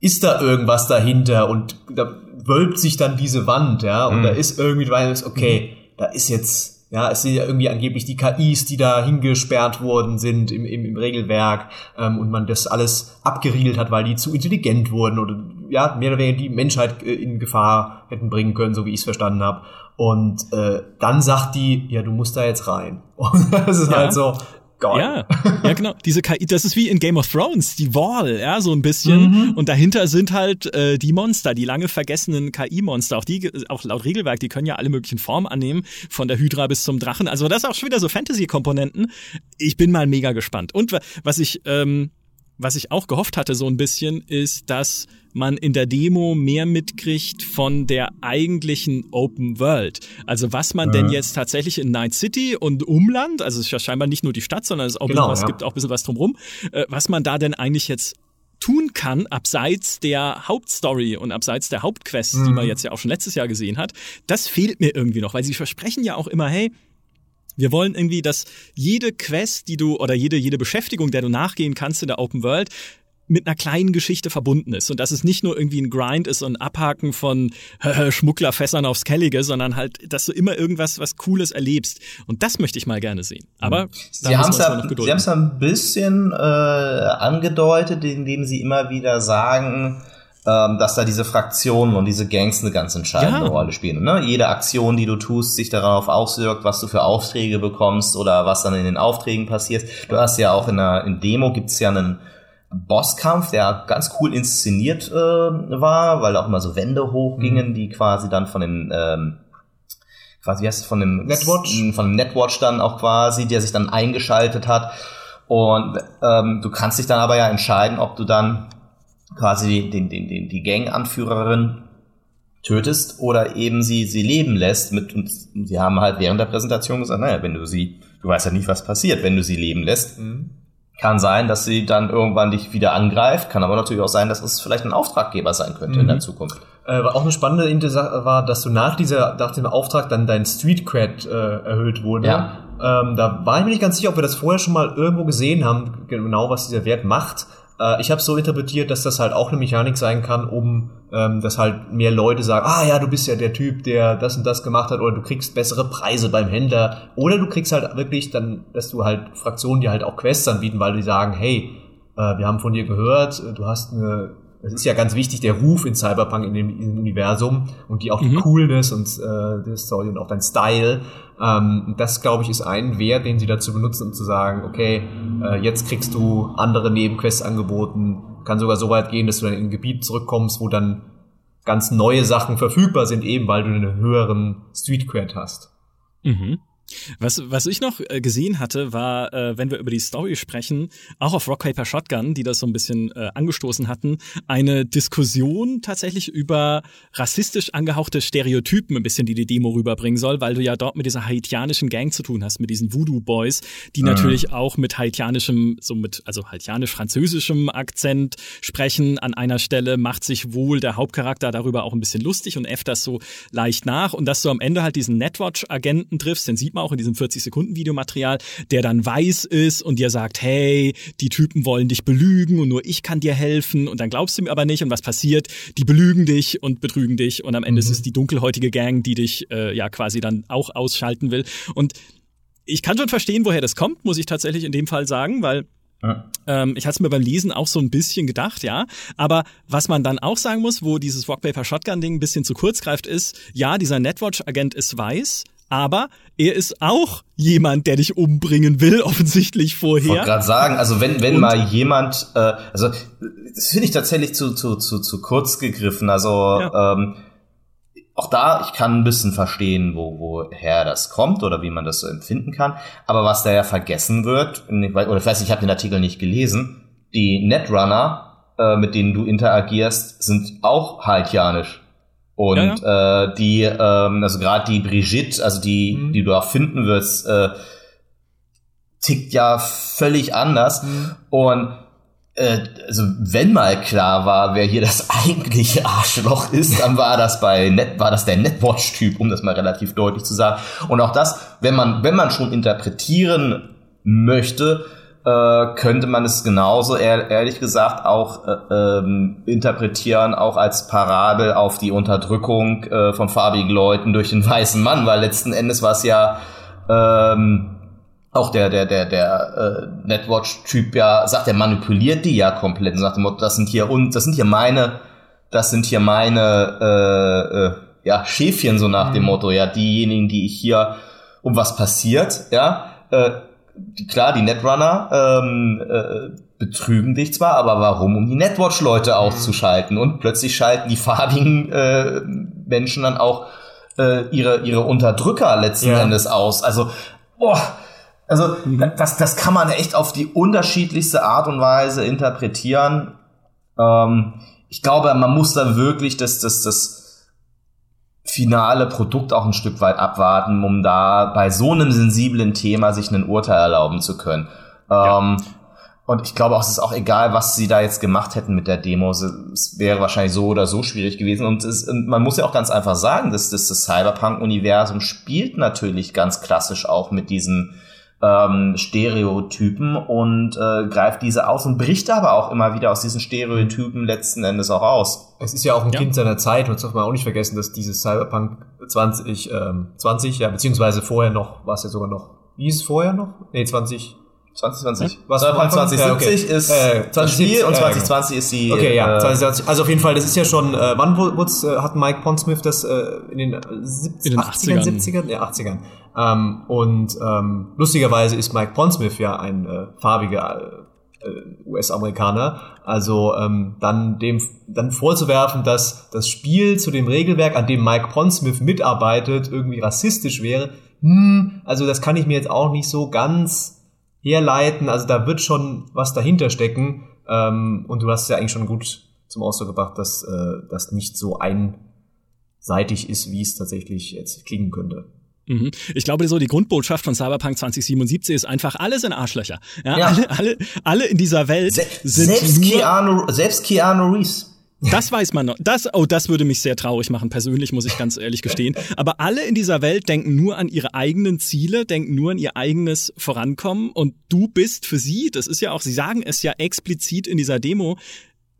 ist da irgendwas dahinter und da wölbt sich dann diese Wand, ja, und mhm. da ist irgendwie, weil okay, mhm. da ist jetzt ja, es sind ja irgendwie angeblich die KIs, die da hingesperrt worden sind im, im, im Regelwerk ähm, und man das alles abgeriegelt hat, weil die zu intelligent wurden oder ja, mehr oder weniger die Menschheit äh, in Gefahr hätten bringen können, so wie ich es verstanden habe. Und äh, dann sagt die, ja, du musst da jetzt rein. Und das ist ja. halt so, Geil. Ja, ja, genau. Diese KI, das ist wie in Game of Thrones, die Wall, ja, so ein bisschen. Mhm. Und dahinter sind halt äh, die Monster, die lange vergessenen KI-Monster. Auch die, auch laut Regelwerk, die können ja alle möglichen Formen annehmen, von der Hydra bis zum Drachen. Also das ist auch schon wieder so Fantasy-Komponenten. Ich bin mal mega gespannt. Und was ich ähm, was ich auch gehofft hatte so ein bisschen, ist, dass man in der Demo mehr mitkriegt von der eigentlichen Open World. Also was man ja. denn jetzt tatsächlich in Night City und Umland, also es ist ja scheinbar nicht nur die Stadt, sondern es, auch genau, was, ja. gibt auch ein bisschen was drumrum, äh, was man da denn eigentlich jetzt tun kann, abseits der Hauptstory und abseits der Hauptquests, mhm. die man mhm. jetzt ja auch schon letztes Jahr gesehen hat, das fehlt mir irgendwie noch, weil sie versprechen ja auch immer, hey, wir wollen irgendwie, dass jede Quest, die du oder jede, jede Beschäftigung, der du nachgehen kannst in der Open World, mit einer kleinen Geschichte verbunden ist und dass es nicht nur irgendwie ein Grind ist und Abhaken von Schmugglerfässern aufs Kellige, sondern halt, dass du immer irgendwas was Cooles erlebst. Und das möchte ich mal gerne sehen. Aber mhm. sie haben es ja, sie haben es ein bisschen äh, angedeutet, indem sie immer wieder sagen, ähm, dass da diese Fraktionen und diese Gangs eine ganz entscheidende ja. Rolle spielen. Ne? Jede Aktion, die du tust, sich darauf auswirkt, was du für Aufträge bekommst oder was dann in den Aufträgen passiert. Du hast ja auch in der in Demo gibt's ja einen Bosskampf, der ganz cool inszeniert äh, war, weil auch immer so Wände hochgingen, mhm. die quasi dann von dem ähm, quasi wie heißt es, von dem Netwatch von dem Netwatch dann auch quasi, der sich dann eingeschaltet hat und ähm, du kannst dich dann aber ja entscheiden, ob du dann quasi den, den, den, die Gang-Anführerin tötest oder eben sie, sie leben lässt mit, und sie haben halt während der Präsentation gesagt, naja, wenn du sie, du weißt ja nicht, was passiert, wenn du sie leben lässt. Mhm. Kann sein, dass sie dann irgendwann dich wieder angreift, kann aber natürlich auch sein, dass es vielleicht ein Auftraggeber sein könnte mhm. in der mhm. Zukunft. Äh, auch eine spannende Sache war, dass du nach dieser, nach dem Auftrag dann dein Street Cred äh, erhöht wurde. Ja. Ähm, da war ich mir nicht ganz sicher, ob wir das vorher schon mal irgendwo gesehen haben, genau was dieser Wert macht. Äh, ich habe so interpretiert, dass das halt auch eine Mechanik sein kann, um ähm, dass halt mehr Leute sagen, ah ja, du bist ja der Typ, der das und das gemacht hat, oder du kriegst bessere Preise beim Händler, oder du kriegst halt wirklich dann, dass du halt Fraktionen dir halt auch Quests anbieten, weil die sagen, hey, äh, wir haben von dir gehört, du hast eine das ist ja ganz wichtig, der Ruf in Cyberpunk in dem, in dem Universum und die auch die mhm. Coolness und äh, das Story und auch dein Style. Ähm, das, glaube ich, ist ein Wert, den sie dazu benutzen, um zu sagen, okay, äh, jetzt kriegst du andere Nebenquests angeboten, kann sogar so weit gehen, dass du dann in ein Gebiet zurückkommst, wo dann ganz neue Sachen verfügbar sind, eben weil du einen höheren Street Cred hast. Mhm. Was, was ich noch äh, gesehen hatte, war, äh, wenn wir über die Story sprechen, auch auf Rock Paper Shotgun, die das so ein bisschen äh, angestoßen hatten, eine Diskussion tatsächlich über rassistisch angehauchte Stereotypen ein bisschen, die die Demo rüberbringen soll, weil du ja dort mit dieser haitianischen Gang zu tun hast, mit diesen Voodoo Boys, die mhm. natürlich auch mit haitianischem, so mit, also haitianisch-französischem Akzent sprechen. An einer Stelle macht sich wohl der Hauptcharakter darüber auch ein bisschen lustig und äfft das so leicht nach und dass du am Ende halt diesen Netwatch-Agenten triffst, den sieht man auch in diesem 40-Sekunden-Videomaterial, der dann weiß ist und dir sagt, hey, die Typen wollen dich belügen und nur ich kann dir helfen und dann glaubst du mir aber nicht und was passiert? Die belügen dich und betrügen dich und am Ende mhm. ist es die dunkelhäutige Gang, die dich äh, ja quasi dann auch ausschalten will und ich kann schon verstehen, woher das kommt, muss ich tatsächlich in dem Fall sagen, weil ja. Ähm, ich hatte es mir beim Lesen auch so ein bisschen gedacht, ja. Aber was man dann auch sagen muss, wo dieses Rock Paper Shotgun Ding ein bisschen zu kurz greift, ist, ja, dieser Netwatch-Agent ist weiß, aber er ist auch jemand, der dich umbringen will, offensichtlich vorher. Ich wollte gerade sagen, also wenn, wenn mal jemand, äh, also das finde ich tatsächlich zu, zu, zu, zu kurz gegriffen. Also ja. ähm, auch da, ich kann ein bisschen verstehen, wo, woher das kommt oder wie man das so empfinden kann. Aber was da ja vergessen wird, oder ich weiß, ich habe den Artikel nicht gelesen, die Netrunner, äh, mit denen du interagierst, sind auch haitianisch. Und ja, ja. Äh, die, ähm, also gerade die Brigitte, also die, mhm. die du auch finden wirst, äh, tickt ja völlig anders. Mhm. Und äh, also wenn mal klar war, wer hier das eigentliche Arschloch ist, dann war das bei Net, war das der Netwatch-Typ, um das mal relativ deutlich zu sagen. Und auch das, wenn man, wenn man schon interpretieren möchte, äh, könnte man es genauso ehrlich gesagt auch äh, ähm, interpretieren, auch als Parabel auf die Unterdrückung äh, von farbigen Leuten durch den weißen Mann, weil letzten Endes war es ja ähm, auch der der der der äh, Netwatch-Typ ja sagt, er manipuliert die ja komplett und sagt, das sind hier und das sind hier meine, das sind hier meine äh, äh, ja Schäfchen so nach mhm. dem Motto, ja diejenigen, die ich hier um was passiert, ja. Äh, klar, die Netrunner ähm, äh, betrügen dich zwar, aber warum? Um die Netwatch-Leute mhm. auszuschalten. Und plötzlich schalten die farbigen äh, Menschen dann auch äh, ihre, ihre Unterdrücker letzten ja. Endes aus. Also, boah, also das, das kann man echt auf die unterschiedlichste Art und Weise interpretieren. Ähm, ich glaube, man muss da wirklich das, das, das finale Produkt auch ein Stück weit abwarten, um da bei so einem sensiblen Thema sich ein Urteil erlauben zu können. Ja. Ähm, und ich glaube auch, es ist auch egal, was sie da jetzt gemacht hätten mit der Demo. Es wäre wahrscheinlich so oder so schwierig gewesen. Und, es, und man muss ja auch ganz einfach sagen, dass, dass das Cyberpunk-Universum spielt natürlich ganz klassisch auch mit diesen ähm, Stereotypen und äh, greift diese aus und bricht aber auch immer wieder aus diesen Stereotypen letzten Endes auch aus. Es ist ja auch ein ja. Kind seiner Zeit, und das darf man auch nicht vergessen, dass dieses Cyberpunk 20, ähm, 20, ja, beziehungsweise vorher noch, war es ja sogar noch, wie ist es vorher noch? Nee, 20, 2020. Was Cyberpunk 2070 ja, okay. ist äh, 20, das Spiel und 2020 äh, ist die. Okay, ja, 2020. Also auf jeden Fall, das ist ja schon, äh, wann äh, hat Mike Pondsmith das äh, in den, 70, in den 80ern, 80ern, 70ern? Ja, 80ern. Ähm, und ähm, lustigerweise ist Mike Pondsmith ja ein äh, farbiger äh, US-Amerikaner. Also ähm, dann dem dann vorzuwerfen, dass das Spiel zu dem Regelwerk, an dem Mike Pondsmith mitarbeitet, irgendwie rassistisch wäre. Hm, also das kann ich mir jetzt auch nicht so ganz herleiten. Also da wird schon was dahinter stecken. Ähm, und du hast es ja eigentlich schon gut zum Ausdruck gebracht, dass äh, das nicht so einseitig ist, wie es tatsächlich jetzt klingen könnte. Mhm. Ich glaube, so die Grundbotschaft von Cyberpunk 2077 ist einfach, alles in Arschlöcher. Ja, ja. Alle, alle, alle in dieser Welt Se sind selbst Keanu, selbst Keanu Reeves. Das weiß man noch. Das, oh, das würde mich sehr traurig machen, persönlich, muss ich ganz ehrlich gestehen. Aber alle in dieser Welt denken nur an ihre eigenen Ziele, denken nur an ihr eigenes Vorankommen. Und du bist für sie, das ist ja auch, sie sagen es ja explizit in dieser Demo,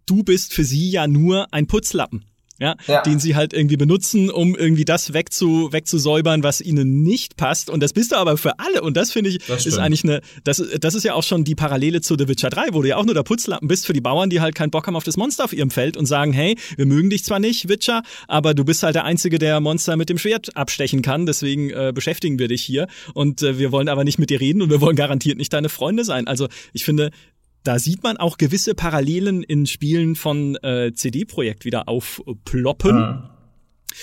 du bist für sie ja nur ein Putzlappen ja, ja, den sie halt irgendwie benutzen, um irgendwie das wegzu, wegzusäubern, was ihnen nicht passt. Und das bist du aber für alle. Und das finde ich, das ist eigentlich eine, das, das ist ja auch schon die Parallele zu The Witcher 3, wo du ja auch nur der Putzlappen bist für die Bauern, die halt keinen Bock haben auf das Monster auf ihrem Feld und sagen, hey, wir mögen dich zwar nicht, Witcher, aber du bist halt der Einzige, der Monster mit dem Schwert abstechen kann, deswegen äh, beschäftigen wir dich hier. Und äh, wir wollen aber nicht mit dir reden und wir wollen garantiert nicht deine Freunde sein. Also ich finde, da sieht man auch gewisse Parallelen in Spielen von äh, CD-Projekt wieder aufploppen. Mhm.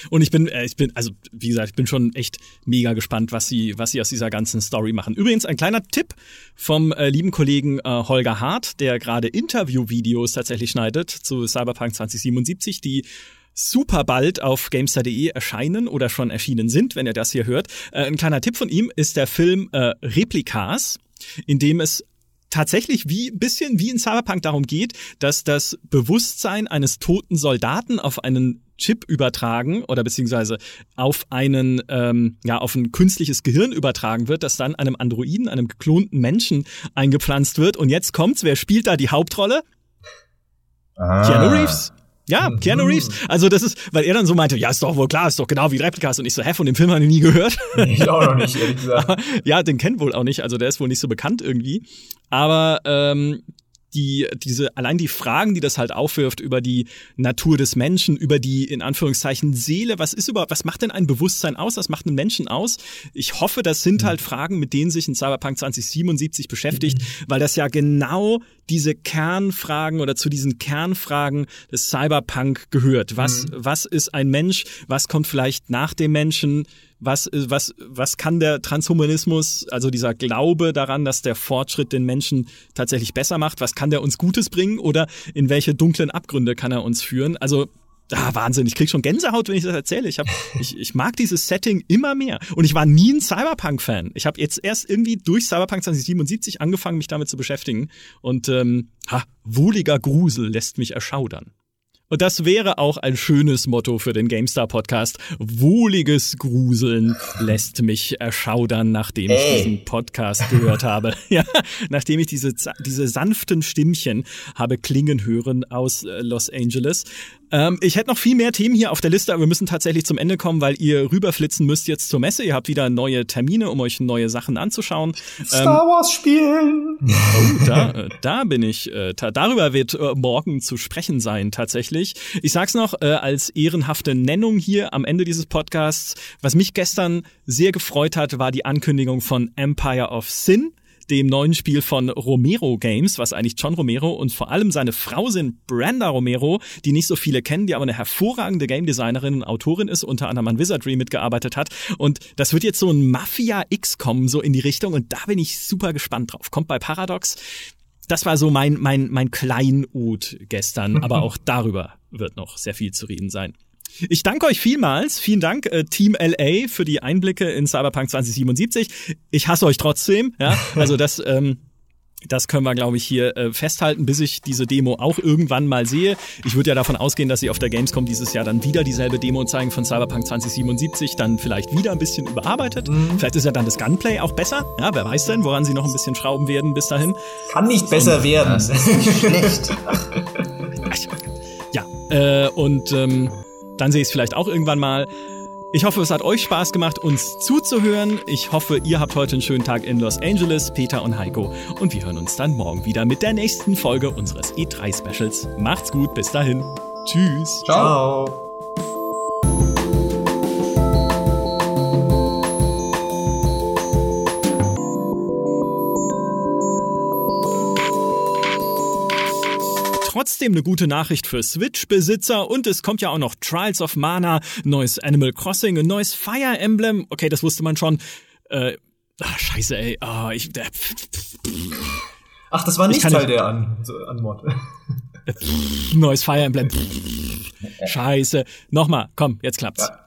Und ich bin, äh, ich bin, also wie gesagt, ich bin schon echt mega gespannt, was sie, was sie aus dieser ganzen Story machen. Übrigens ein kleiner Tipp vom äh, lieben Kollegen äh, Holger Hart, der gerade Interview-Videos tatsächlich schneidet zu Cyberpunk 2077, die super bald auf Gamestar.de erscheinen oder schon erschienen sind, wenn ihr das hier hört. Äh, ein kleiner Tipp von ihm ist der Film äh, Replikas, in dem es tatsächlich wie bisschen wie in Cyberpunk darum geht, dass das Bewusstsein eines toten Soldaten auf einen Chip übertragen oder beziehungsweise auf einen ähm, ja auf ein künstliches Gehirn übertragen wird, das dann einem Androiden, einem geklonten Menschen eingepflanzt wird. Und jetzt kommt's, wer spielt da die Hauptrolle? Ah. Keanu Reeves. Ja, mhm. Keanu Reeves. Also das ist, weil er dann so meinte, ja, ist doch wohl klar, ist doch genau wie Replikas. Und ich so, hä, von dem Film habe ich nie gehört. Ich auch noch nicht, ehrlich gesagt. ja, den kennt wohl auch nicht. Also der ist wohl nicht so bekannt irgendwie. Aber ähm, die, diese, allein die Fragen, die das halt aufwirft über die Natur des Menschen, über die, in Anführungszeichen, Seele, was ist überhaupt, was macht denn ein Bewusstsein aus, was macht einen Menschen aus? Ich hoffe, das sind mhm. halt Fragen, mit denen sich in Cyberpunk 2077 beschäftigt, mhm. weil das ja genau diese Kernfragen oder zu diesen Kernfragen des Cyberpunk gehört. Was, mhm. was ist ein Mensch? Was kommt vielleicht nach dem Menschen? Was, was, was kann der Transhumanismus, also dieser Glaube daran, dass der Fortschritt den Menschen tatsächlich besser macht, was kann der uns Gutes bringen oder in welche dunklen Abgründe kann er uns führen? Also Ah, Wahnsinn, ich krieg schon Gänsehaut, wenn ich das erzähle. Ich, hab, ich, ich mag dieses Setting immer mehr. Und ich war nie ein Cyberpunk-Fan. Ich habe jetzt erst irgendwie durch Cyberpunk 2077 angefangen, mich damit zu beschäftigen. Und ähm, ha, wohliger Grusel lässt mich erschaudern. Und das wäre auch ein schönes Motto für den GameStar Podcast. Wohliges Gruseln lässt mich erschaudern, nachdem ich diesen Podcast gehört habe. ja, nachdem ich diese, diese sanften Stimmchen habe klingen hören aus äh, Los Angeles. Ähm, ich hätte noch viel mehr Themen hier auf der Liste, aber wir müssen tatsächlich zum Ende kommen, weil ihr rüberflitzen müsst jetzt zur Messe. Ihr habt wieder neue Termine, um euch neue Sachen anzuschauen. Star ähm, Wars spielen. Oh, da, äh, da bin ich. Äh, darüber wird äh, morgen zu sprechen sein, tatsächlich. Ich sag's noch äh, als ehrenhafte Nennung hier am Ende dieses Podcasts. Was mich gestern sehr gefreut hat, war die Ankündigung von Empire of Sin dem neuen Spiel von Romero Games, was eigentlich John Romero und vor allem seine Frau sind Brenda Romero, die nicht so viele kennen, die aber eine hervorragende Game Designerin und Autorin ist, unter anderem an Wizardry mitgearbeitet hat. Und das wird jetzt so ein Mafia X kommen, so in die Richtung. Und da bin ich super gespannt drauf. Kommt bei Paradox. Das war so mein, mein, mein Kleinod gestern, aber auch darüber wird noch sehr viel zu reden sein. Ich danke euch vielmals. Vielen Dank, äh, Team LA, für die Einblicke in Cyberpunk 2077. Ich hasse euch trotzdem. Ja, also das. Ähm, Das können wir, glaube ich, hier äh, festhalten, bis ich diese Demo auch irgendwann mal sehe. Ich würde ja davon ausgehen, dass sie auf der Gamescom dieses Jahr dann wieder dieselbe Demo zeigen von Cyberpunk 2077, dann vielleicht wieder ein bisschen überarbeitet. Mhm. Vielleicht ist ja dann das Gunplay auch besser. Ja, wer weiß denn, woran sie noch ein bisschen schrauben werden bis dahin. Kann nicht besser und, werden. Das ist nicht schlecht. ja, äh, und ähm, dann sehe ich es vielleicht auch irgendwann mal. Ich hoffe, es hat euch Spaß gemacht, uns zuzuhören. Ich hoffe, ihr habt heute einen schönen Tag in Los Angeles, Peter und Heiko. Und wir hören uns dann morgen wieder mit der nächsten Folge unseres E3-Specials. Macht's gut, bis dahin. Tschüss. Ciao. Ciao. Trotzdem eine gute Nachricht für Switch-Besitzer und es kommt ja auch noch Trials of Mana, neues Animal Crossing, ein neues Fire Emblem. Okay, das wusste man schon. Äh, ach, scheiße, ey. Oh, ich, äh, Ach, das war nicht Teil der An Anmod. neues Fire Emblem. Scheiße. Nochmal, komm, jetzt klappt's. Ja.